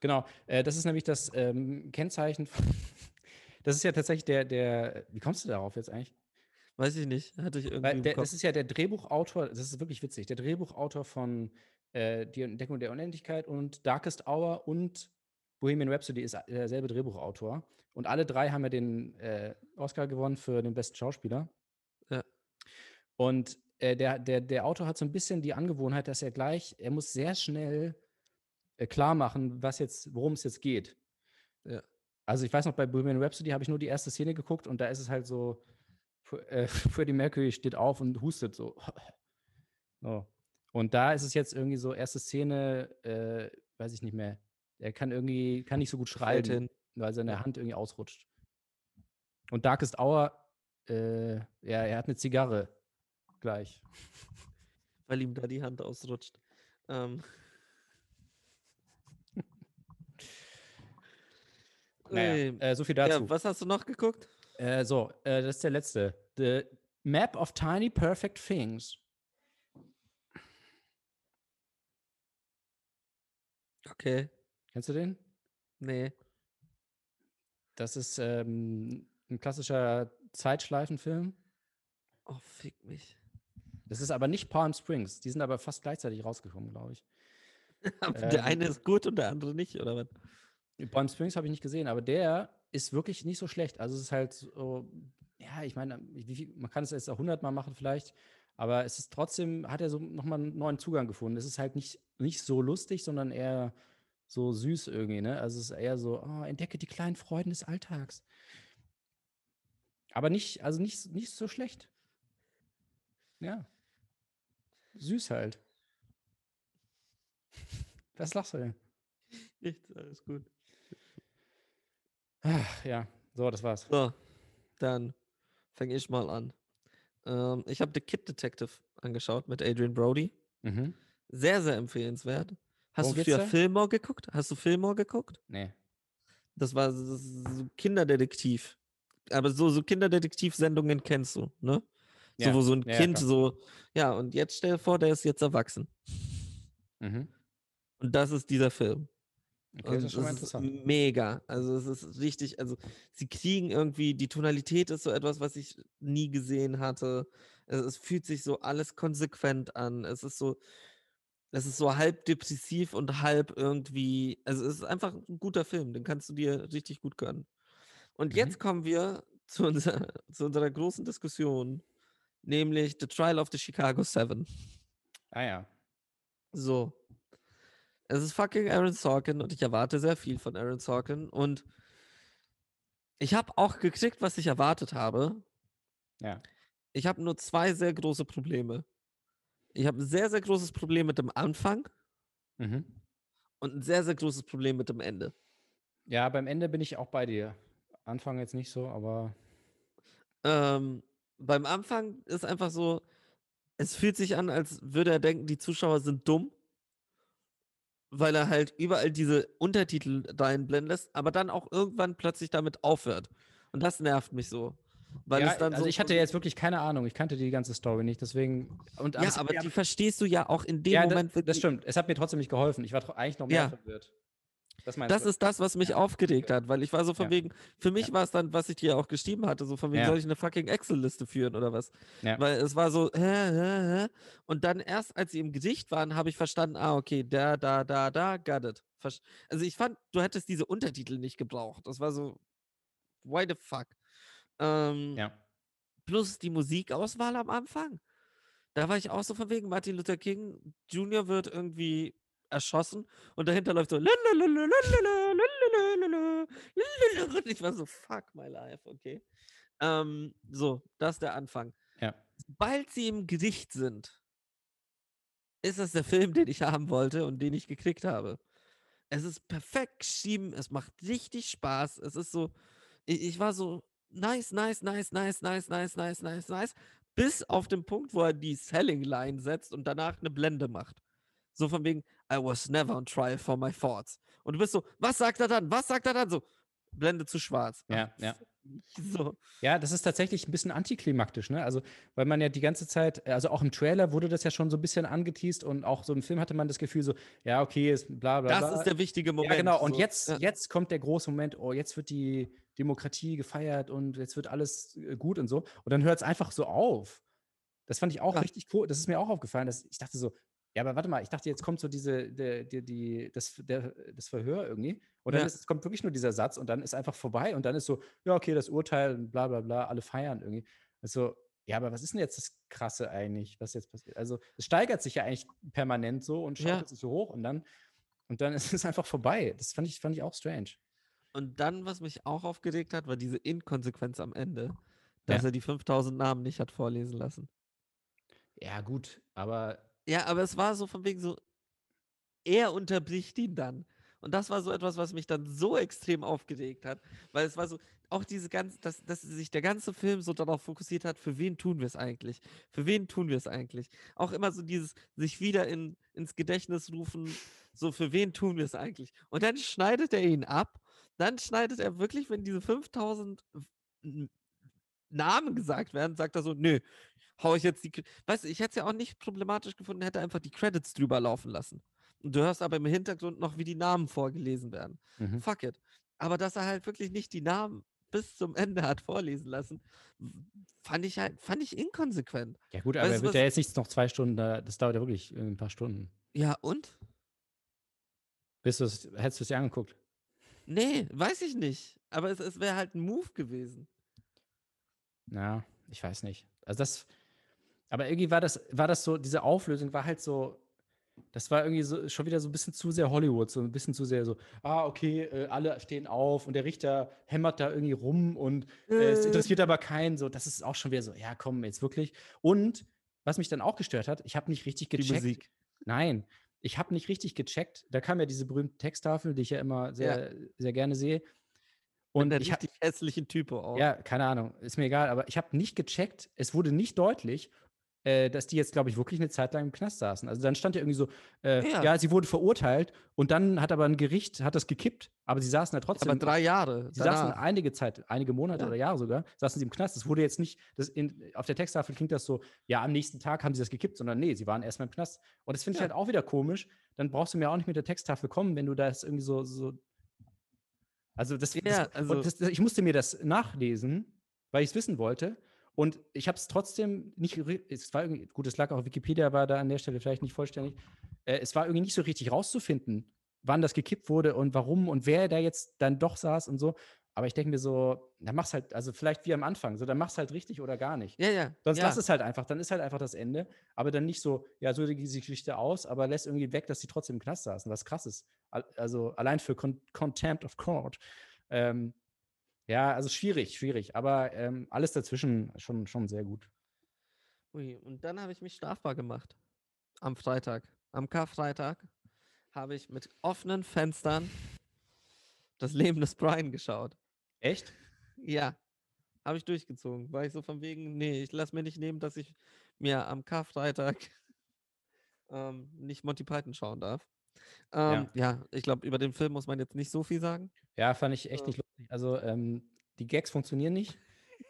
Genau, äh, das ist nämlich das ähm, Kennzeichen. Von, das ist ja tatsächlich der, der, wie kommst du darauf jetzt eigentlich? Weiß ich nicht. Hatte ich irgendwie Weil der, das ist ja der Drehbuchautor, das ist wirklich witzig, der Drehbuchautor von äh, Die Entdeckung der Unendlichkeit und Darkest Hour und Bohemian Rhapsody ist derselbe Drehbuchautor. Und alle drei haben ja den äh, Oscar gewonnen für den besten Schauspieler. Ja. Und äh, der, der, der Autor hat so ein bisschen die Angewohnheit, dass er gleich, er muss sehr schnell äh, klar machen, was jetzt, worum es jetzt geht. Ja. Also ich weiß noch, bei Bohemian Rhapsody habe ich nur die erste Szene geguckt und da ist es halt so, äh, Freddie Mercury steht auf und hustet so. so. Und da ist es jetzt irgendwie so, erste Szene, äh, weiß ich nicht mehr. Er kann irgendwie, kann nicht so gut schreiben, weil seine. Hand irgendwie ausrutscht. Und Darkest Hour, äh, ja, er hat eine Zigarre gleich. weil ihm da die Hand ausrutscht. Ähm. Naja, äh, so viel dazu. ja, was hast du noch geguckt? Äh, so, äh, das ist der letzte. The Map of Tiny Perfect Things. Okay. Kennst du den? Nee. Das ist ähm, ein klassischer Zeitschleifenfilm. Oh, fick mich. Das ist aber nicht Palm Springs. Die sind aber fast gleichzeitig rausgekommen, glaube ich. Aber Ähm, der eine ist gut und der andere nicht, oder was? Palm Springs habe ich nicht gesehen, aber der ist wirklich nicht so schlecht. Also es ist halt so, ja, ich meine, man kann es jetzt auch hundertmal machen vielleicht, aber es ist trotzdem, hat er so nochmal einen neuen Zugang gefunden. Es ist halt nicht, nicht so lustig, sondern eher so süß irgendwie, ne? Also es ist eher so, oh, entdecke die kleinen Freuden des Alltags. Aber nicht, also nicht, nicht so schlecht. Ja. Süß halt. Was lachst du denn? Nichts, alles gut. Ach, ja, so, das war's. So, dann fange ich mal an. Ähm, ich habe The Kid Detective angeschaut mit Adrian Brody. Mhm. Sehr, sehr empfehlenswert. Hast Worum du früher? Fillmore geguckt? Hast du Fillmore geguckt? Nee. Das war so, Kinderdetektiv. Aber so, so Kinderdetektiv-Sendungen kennst du, ne? Ja, So, wo so ein ja, ja, Kind klar. so, ja, und jetzt stell dir vor, der ist jetzt erwachsen. Mhm. Und das ist dieser Film. Okay, das ist schon mal es interessant. mega. Also es ist richtig, also sie kriegen irgendwie, die Tonalität ist so etwas, was ich nie gesehen hatte. Es, es fühlt sich so alles konsequent an. Es ist so, es ist so halb depressiv und halb irgendwie, also es ist einfach ein guter Film, den kannst du dir richtig gut gönnen. Und Mhm. jetzt kommen wir zu, unser, zu unserer großen Diskussion nämlich The Trial of the Chicago Seven. Ah ja. So. Es ist fucking Aaron Sorkin und ich erwarte sehr viel von Aaron Sorkin und ich habe auch gekriegt, was ich erwartet habe. Ja. Ich habe nur zwei sehr große Probleme. Ich habe ein sehr, sehr großes Problem mit dem Anfang Mhm. und ein sehr, sehr großes Problem mit dem Ende. Ja, beim Ende bin ich auch bei dir. Anfang jetzt nicht so, aber Ähm, beim Anfang ist einfach so, es fühlt sich an, als würde er denken, die Zuschauer sind dumm, weil er halt überall diese Untertitel reinblenden lässt, aber dann auch irgendwann plötzlich damit aufhört. Und das nervt mich so. Weil ja, es dann also so ich hatte jetzt wirklich keine Ahnung. Ich kannte die ganze Story nicht, deswegen. Und Ja, aber die verstehst du ja auch in dem ja, Moment das, das stimmt. Es hat mir trotzdem nicht geholfen. Ich war eigentlich noch mehr Ja. verwirrt. Das Das ist das, was mich Ja. aufgeregt hat, weil ich war so von Ja. wegen, für mich Ja. war es dann, was ich dir auch geschrieben hatte, so von wegen, soll ich eine fucking Excel-Liste führen oder was? Ja. Weil es war so, hä, hä, hä? Und dann erst, als sie im Gedicht waren, habe ich verstanden, ah, okay, da, da, da, da, got it. Also ich fand, du hättest diese Untertitel nicht gebraucht. Das war so, why the fuck? Ähm, Ja. Plus die Musikauswahl am Anfang. Da war ich auch so von wegen, Martin Luther King Jr. wird irgendwie erschossen und dahinter läuft so und ich war so, fuck my life, okay. Ähm, so, das ist der Anfang. Ja. Sobald sie im Gericht sind, ist das der Film, den ich haben wollte und den ich gekriegt habe. Es ist perfekt geschrieben, es macht richtig Spaß. Es ist so, ich, ich war so, nice, nice, nice, nice, nice, nice, nice, nice, nice. Bis auf den Punkt, wo er die Selling Line setzt und danach eine Blende macht. So von wegen, I was never on trial for my thoughts. Und du bist so, was sagt er dann? Was sagt er dann? So, Blende zu schwarz. Ja, ja. So. Ja, das ist tatsächlich ein bisschen antiklimaktisch, ne? Also, weil man ja die ganze Zeit, also auch im Trailer wurde das ja schon so ein bisschen angeteased und auch so im Film hatte man das Gefühl so, ja, okay, ist bla bla Das bla. ist der wichtige Moment. Ja, genau. Und so. jetzt, Ja. jetzt kommt der große Moment, oh, jetzt wird die Demokratie gefeiert und jetzt wird alles äh, gut und so. Und dann hört es einfach so auf. Das fand ich auch Ja. richtig cool. Das ist mir auch aufgefallen, dass ich dachte so, ja, aber warte mal, ich dachte, jetzt kommt so diese, der, die, die, das, der, das Verhör irgendwie. Und dann Ja. ist, kommt wirklich nur dieser Satz und dann ist einfach vorbei und dann ist so, ja, okay, das Urteil und bla bla bla, alle feiern irgendwie. Also, ja, aber was ist denn jetzt das Krasse eigentlich, was jetzt passiert? Also, es steigert sich ja eigentlich permanent so und Ja. schaukelt sich so hoch und dann, und dann ist es einfach vorbei. Das fand ich, fand ich auch strange. Und dann, was mich auch aufgeregt hat, war diese Inkonsequenz am Ende, dass Ja. er die 5000 Namen nicht hat vorlesen lassen. Ja, gut, aber Ja, aber es war so von wegen so, er unterbricht ihn dann. Und das war so etwas, was mich dann so extrem aufgeregt hat, weil es war so, auch diese ganze, dass, dass sich der ganze Film so darauf fokussiert hat, für wen tun wir es eigentlich? Für wen tun wir es eigentlich? Auch immer so dieses, sich wieder in, ins Gedächtnis rufen, so für wen tun wir es eigentlich? Und dann schneidet er ihn ab, dann schneidet er wirklich, wenn diese 5000 N- Namen gesagt werden, sagt er so, nö, hau ich jetzt die. Weißt du, ich hätte es ja auch nicht problematisch gefunden, hätte einfach die Credits drüber laufen lassen. Und du hörst aber im Hintergrund noch, wie die Namen vorgelesen werden. mhm. Fuck it. Aber dass er halt wirklich nicht die Namen bis zum Ende hat vorlesen lassen, fand ich halt, fand ich inkonsequent. ja gut, Weißt aber er wird ja jetzt nicht noch zwei Stunden da, das dauert ja wirklich äh, ein paar Stunden. Ja, und? Bist du's, hättest du es dir angeguckt? Nee, weiß ich nicht. Aber es, es wäre halt ein Move gewesen. Ja, ich weiß nicht. Also das, aber irgendwie war das, war das so, diese Auflösung war halt so, das war irgendwie so schon wieder so ein bisschen zu sehr Hollywood, so ein bisschen zu sehr so, ah, okay, äh, alle stehen auf und der Richter hämmert da irgendwie rum und äh, es Äh. interessiert aber keinen. So, das ist auch schon wieder so, ja, komm, jetzt wirklich. Und was mich dann auch gestört hat, ich habe nicht richtig Die gecheckt. Musik. Nein, ich habe nicht richtig gecheckt. Da kam ja diese berühmte Texttafel, die ich ja immer sehr, sehr gerne sehe. Und ich, ha- richtig hässlichen Typo auch. ja, keine Ahnung, ist mir egal, aber ich habe nicht gecheckt, es wurde nicht deutlich, äh, dass die jetzt, glaube ich, wirklich eine Zeit lang im Knast saßen. Also dann stand ja irgendwie so, äh, Ja. ja. sie wurde verurteilt und dann hat aber ein Gericht, hat das gekippt, aber sie saßen ja trotzdem. aber drei Jahre. Sie saßen danach. einige Zeit, einige Monate Ja. oder Jahre sogar, saßen sie im Knast. Das wurde jetzt nicht, das in, auf der Texttafel klingt das so, ja, am nächsten Tag haben sie das gekippt, sondern nee, sie waren erstmal im Knast. Und das finde ich halt auch wieder komisch. Dann brauchst du mir auch nicht mit der Texttafel kommen, wenn du das irgendwie so, so also das, Ja, das, also- und das, ich musste mir das nachlesen, weil ich es wissen wollte. Und ich habe es trotzdem nicht, es war irgendwie, gut, es lag auch Wikipedia, war da an der Stelle vielleicht nicht vollständig. Äh, es war irgendwie nicht so richtig rauszufinden, wann das gekippt wurde und warum und wer da jetzt dann doch saß und so. Aber ich denke mir so, dann mach's halt, also vielleicht wie am Anfang, so dann mach's halt richtig oder gar nicht. Ja, ja. Sonst ja. lass es halt einfach, dann ist halt einfach das Ende, aber dann nicht so, ja, so sieht die Geschichte aus, aber lässt irgendwie weg, dass sie trotzdem im Knast saßen, was krass ist. Al- Also allein für Con Contempt of Court. Ähm, ja, also schwierig, schwierig, aber ähm, alles dazwischen schon, schon sehr gut. Ui, und dann habe ich mich strafbar gemacht. Am Freitag. Am Karfreitag habe ich mit offenen Fenstern das Leben des Brian geschaut. Echt? Ja, habe ich durchgezogen. War ich so von wegen, nee, ich lasse mir nicht nehmen, dass ich mir am Karfreitag ähm, nicht Monty Python schauen darf. Ähm, ja. ich glaube, über den Film muss man jetzt nicht so viel sagen. Ja, fand ich echt Ja. nicht lustig. Also ähm, die Gags funktionieren nicht.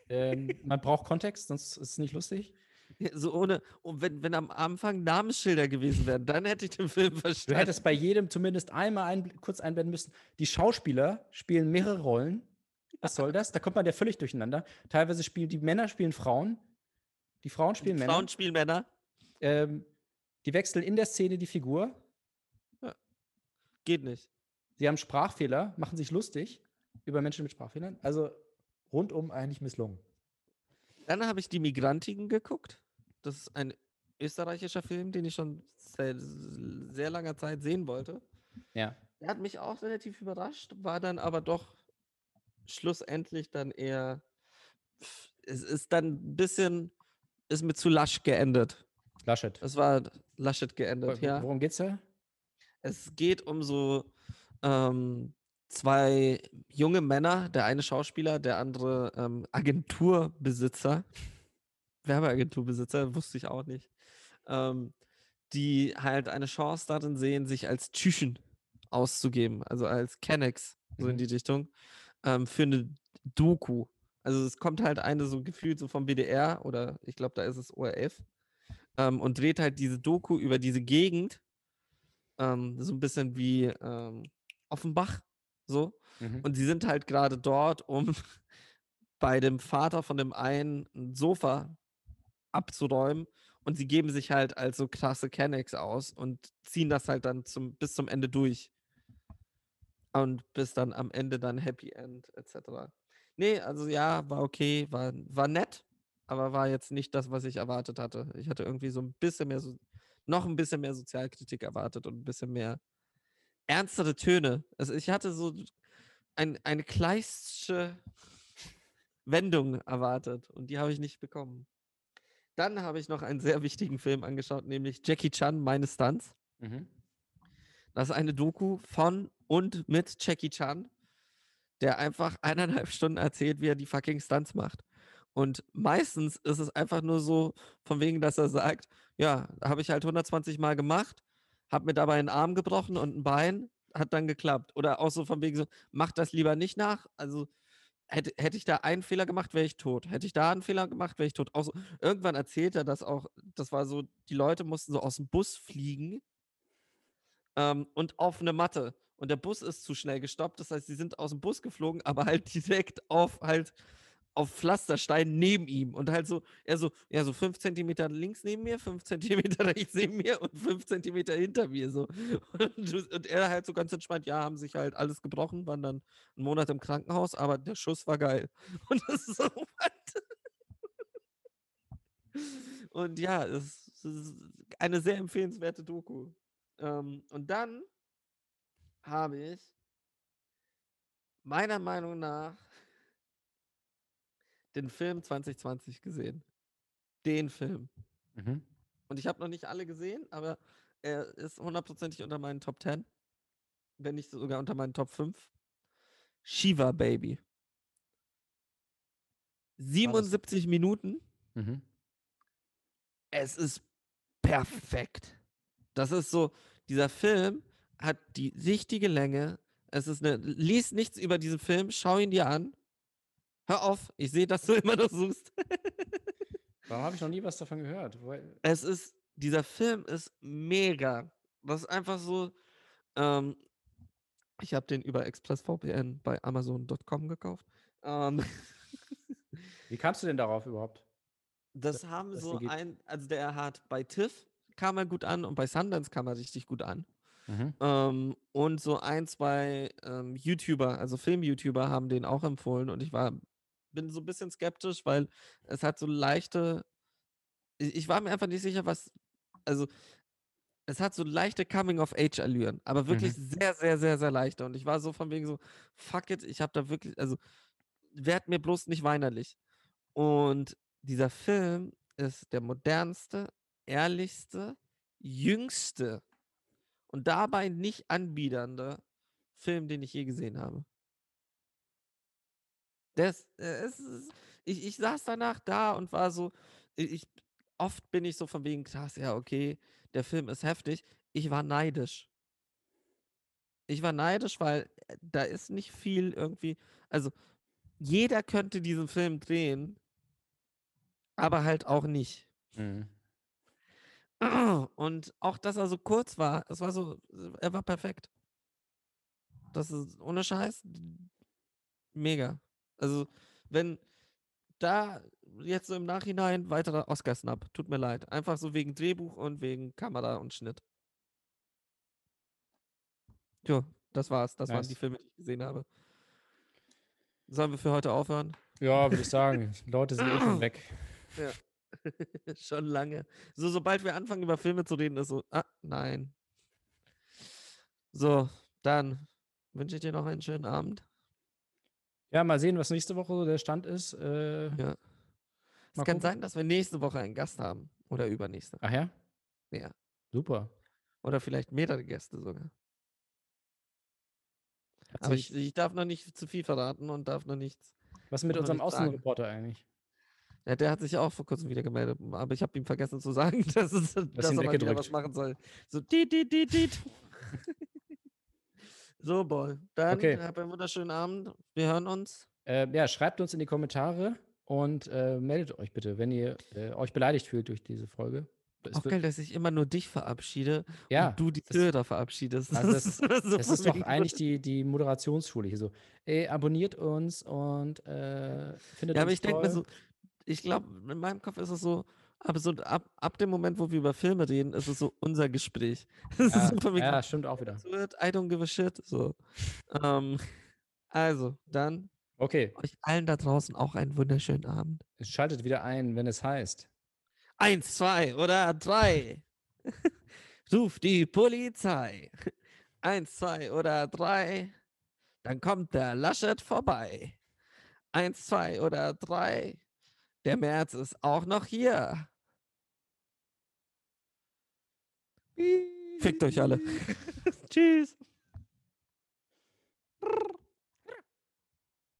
ähm, man braucht Kontext, sonst ist es nicht lustig. Ja, So ohne, und wenn, wenn am Anfang Namensschilder gewesen wären, dann hätte ich den Film Du verstanden. hättest bei jedem zumindest einmal ein, kurz einblenden müssen. Die Schauspieler spielen mehrere Rollen. Was soll das? Da kommt man ja völlig durcheinander. Teilweise spielen die Männer spielen Frauen. Die Frauen spielen Männer. Frauen spielen Männer. Ähm, die wechseln in der Szene die Figur. Geht nicht. Sie haben Sprachfehler, machen sich lustig über Menschen mit Sprachfehlern. Also rundum eigentlich misslungen. Dann habe ich die Migrantigen geguckt. Das ist ein österreichischer Film, den ich schon seit sehr langer Zeit sehen wollte. Ja. Der hat mich auch relativ überrascht, war dann aber doch schlussendlich dann eher. Es ist dann ein bisschen, ist mir zu lasch geendet. Laschet. Es war Laschet geendet, Wo- ja. Worum geht's da? Es geht um so ähm, zwei junge Männer, der eine Schauspieler, der andere ähm, Agenturbesitzer. Werbeagenturbesitzer, wusste ich auch nicht. Ähm, die halt eine Chance darin sehen, sich als Tschüchen auszugeben, also als Kennex, so in Mhm. die Richtung, ähm, für eine Doku. Also es kommt halt eine so gefühlt so vom BDR oder ich glaube, da ist es ORF ähm, und dreht halt diese Doku über diese Gegend ähm, so ein bisschen wie ähm, Offenbach, so. Mhm. Und sie sind halt gerade dort, um bei dem Vater von dem einen ein Sofa abzuräumen. Und sie geben sich halt als so krasse Kennex aus und ziehen das halt dann zum, bis zum Ende durch. Und bis dann am Ende dann Happy End etc. Nee, also ja, war okay, war, war nett, aber war jetzt nicht das, was ich erwartet hatte. Ich hatte irgendwie so ein bisschen mehr, so, noch ein bisschen mehr Sozialkritik erwartet und ein bisschen mehr ernstere Töne. Also ich hatte so ein, eine kleistische Wendung erwartet und die habe ich nicht bekommen. Dann habe ich noch einen sehr wichtigen Film angeschaut, nämlich Jackie Chan, meine Stunts. Mhm. Das ist eine Doku von und mit Jackie Chan, der einfach eineinhalb Stunden erzählt, wie er die fucking Stunts macht. Und meistens ist es einfach nur so, von wegen, dass er sagt, ja, habe ich halt 120 Mal gemacht, habe mir dabei einen Arm gebrochen und ein Bein, hat dann geklappt. Oder auch so von wegen so, mach das lieber nicht nach. Also hätte, hätte ich da einen Fehler gemacht, wäre ich tot. Hätte ich da einen Fehler gemacht, wäre ich tot. Auch so, irgendwann erzählt er das auch, das war so, die Leute mussten so aus dem Bus fliegen ähm, und auf eine Matte. Und der Bus ist zu schnell gestoppt. Das heißt, sie sind aus dem Bus geflogen, aber halt direkt auf halt auf Pflasterstein neben ihm. Und halt so, er so, ja, so fünf Zentimeter links neben mir, fünf Zentimeter rechts neben mir und fünf Zentimeter hinter mir. So. Und, und er halt so ganz entspannt, ja, haben sich halt alles gebrochen, waren dann einen Monat im Krankenhaus, aber der Schuss war geil. Und das ist so, what? Und ja, es ist eine sehr empfehlenswerte Doku. Ähm, und dann habe ich meiner Meinung nach den Film 2020 gesehen. Den Film. Mhm. Und ich habe noch nicht alle gesehen, aber er ist hundertprozentig unter meinen Top 10. Wenn nicht sogar unter meinen Top 5. Shiva Baby. 77 Minuten. Mhm. Es ist perfekt. Das ist so, dieser Film hat die richtige Länge. Es ist eine, lies nichts über diesen Film, schau ihn dir an. Hör auf, ich sehe, dass du immer noch suchst. Warum habe ich noch nie was davon gehört? Es ist, dieser Film ist mega. Das ist einfach so, ähm, ich habe den über ExpressVPN bei Amazon.com gekauft. Ähm, wie kamst du denn darauf überhaupt? das haben so ein, also der hat bei TIFF kam er gut an und bei Sundance kam er richtig gut an. Mhm. Ähm, und so ein, zwei ähm, YouTuber, also Film-YouTuber, haben den auch empfohlen. Und ich war, bin so ein bisschen skeptisch, weil es hat so leichte. Ich, ich war mir einfach nicht sicher, was. Also, es hat so leichte Coming-of-Age-Allüren, aber wirklich Mhm. sehr, sehr, sehr, sehr leichte. Und ich war so von wegen so, fuck it, ich habe da wirklich, also, werd mir bloß nicht weinerlich. Und dieser Film ist der modernste, ehrlichste, jüngste und dabei nicht anbiedernde Film, den ich je gesehen habe. Das, äh, es ist, ich, ich saß danach da und war so, ich, ich- oft bin ich so von wegen, krass, ja, okay, der Film ist heftig. Ich war neidisch. Ich war neidisch, weil äh, da ist nicht viel irgendwie, also jeder könnte diesen Film drehen, aber halt auch nicht. Mhm. Und auch, dass er so kurz war, es war so, er war perfekt. Das ist ohne Scheiß mega. Also, wenn da jetzt so im Nachhinein weiterer Oscar-Snap, tut mir leid. Einfach so wegen Drehbuch und wegen Kamera und Schnitt. Jo, das war's. Das waren die Nice. Filme, die ich gesehen habe. Sollen wir für heute aufhören? Ja, würde ich sagen. Leute sind eh schon weg. Ja. Schon lange. So, sobald wir anfangen, über Filme zu reden, ist so, ah, nein. So, dann wünsche ich dir noch einen schönen Abend. Ja, mal sehen, was nächste Woche so der Stand ist. Äh, Ja. Es kann gucken. sein, dass wir nächste Woche einen Gast haben. Oder übernächste. Ach ja? Ja. Super. Oder vielleicht mehrere Gäste sogar. Hat Aber ich, ich darf noch nicht zu viel verraten und darf noch nichts. was ist mit unserem nichts sagen. Außenreporter eigentlich? Ja, der hat sich auch vor kurzem wieder gemeldet, aber ich habe ihm vergessen zu sagen, dass, es, dass er mal wieder was machen soll. So, dit, dit, dit, dit. So, Boy. Dann Okay. habt einen wunderschönen Abend. Wir hören uns. Äh, ja, schreibt uns in die Kommentare und äh, meldet euch bitte, wenn ihr äh, euch beleidigt fühlt durch diese Folge. Es Auch geil, dass ich immer nur dich verabschiede Ja, und du die Hörer verabschiedest. Also das- Das ist doch eigentlich die, die Moderationsschule hier so. Ey, abonniert uns und äh, findet Ja, aber uns ich denke mir so, ich glaube, in meinem Kopf ist es so, aber so ab, ab dem Moment, wo wir über Filme reden, ist es so unser Gespräch. Es Ja, ist so ja, stimmt auch wieder. "What's it? I don't give a shit. So. ähm, also, dann Okay, euch allen da draußen auch einen wunderschönen Abend. schaltet wieder ein, wenn es heißt. Eins, zwei oder drei. Ruf die Polizei. Eins, zwei oder drei. Dann kommt der Laschet vorbei. Eins, zwei oder drei. Der März ist auch noch hier. Fickt euch alle. Tschüss.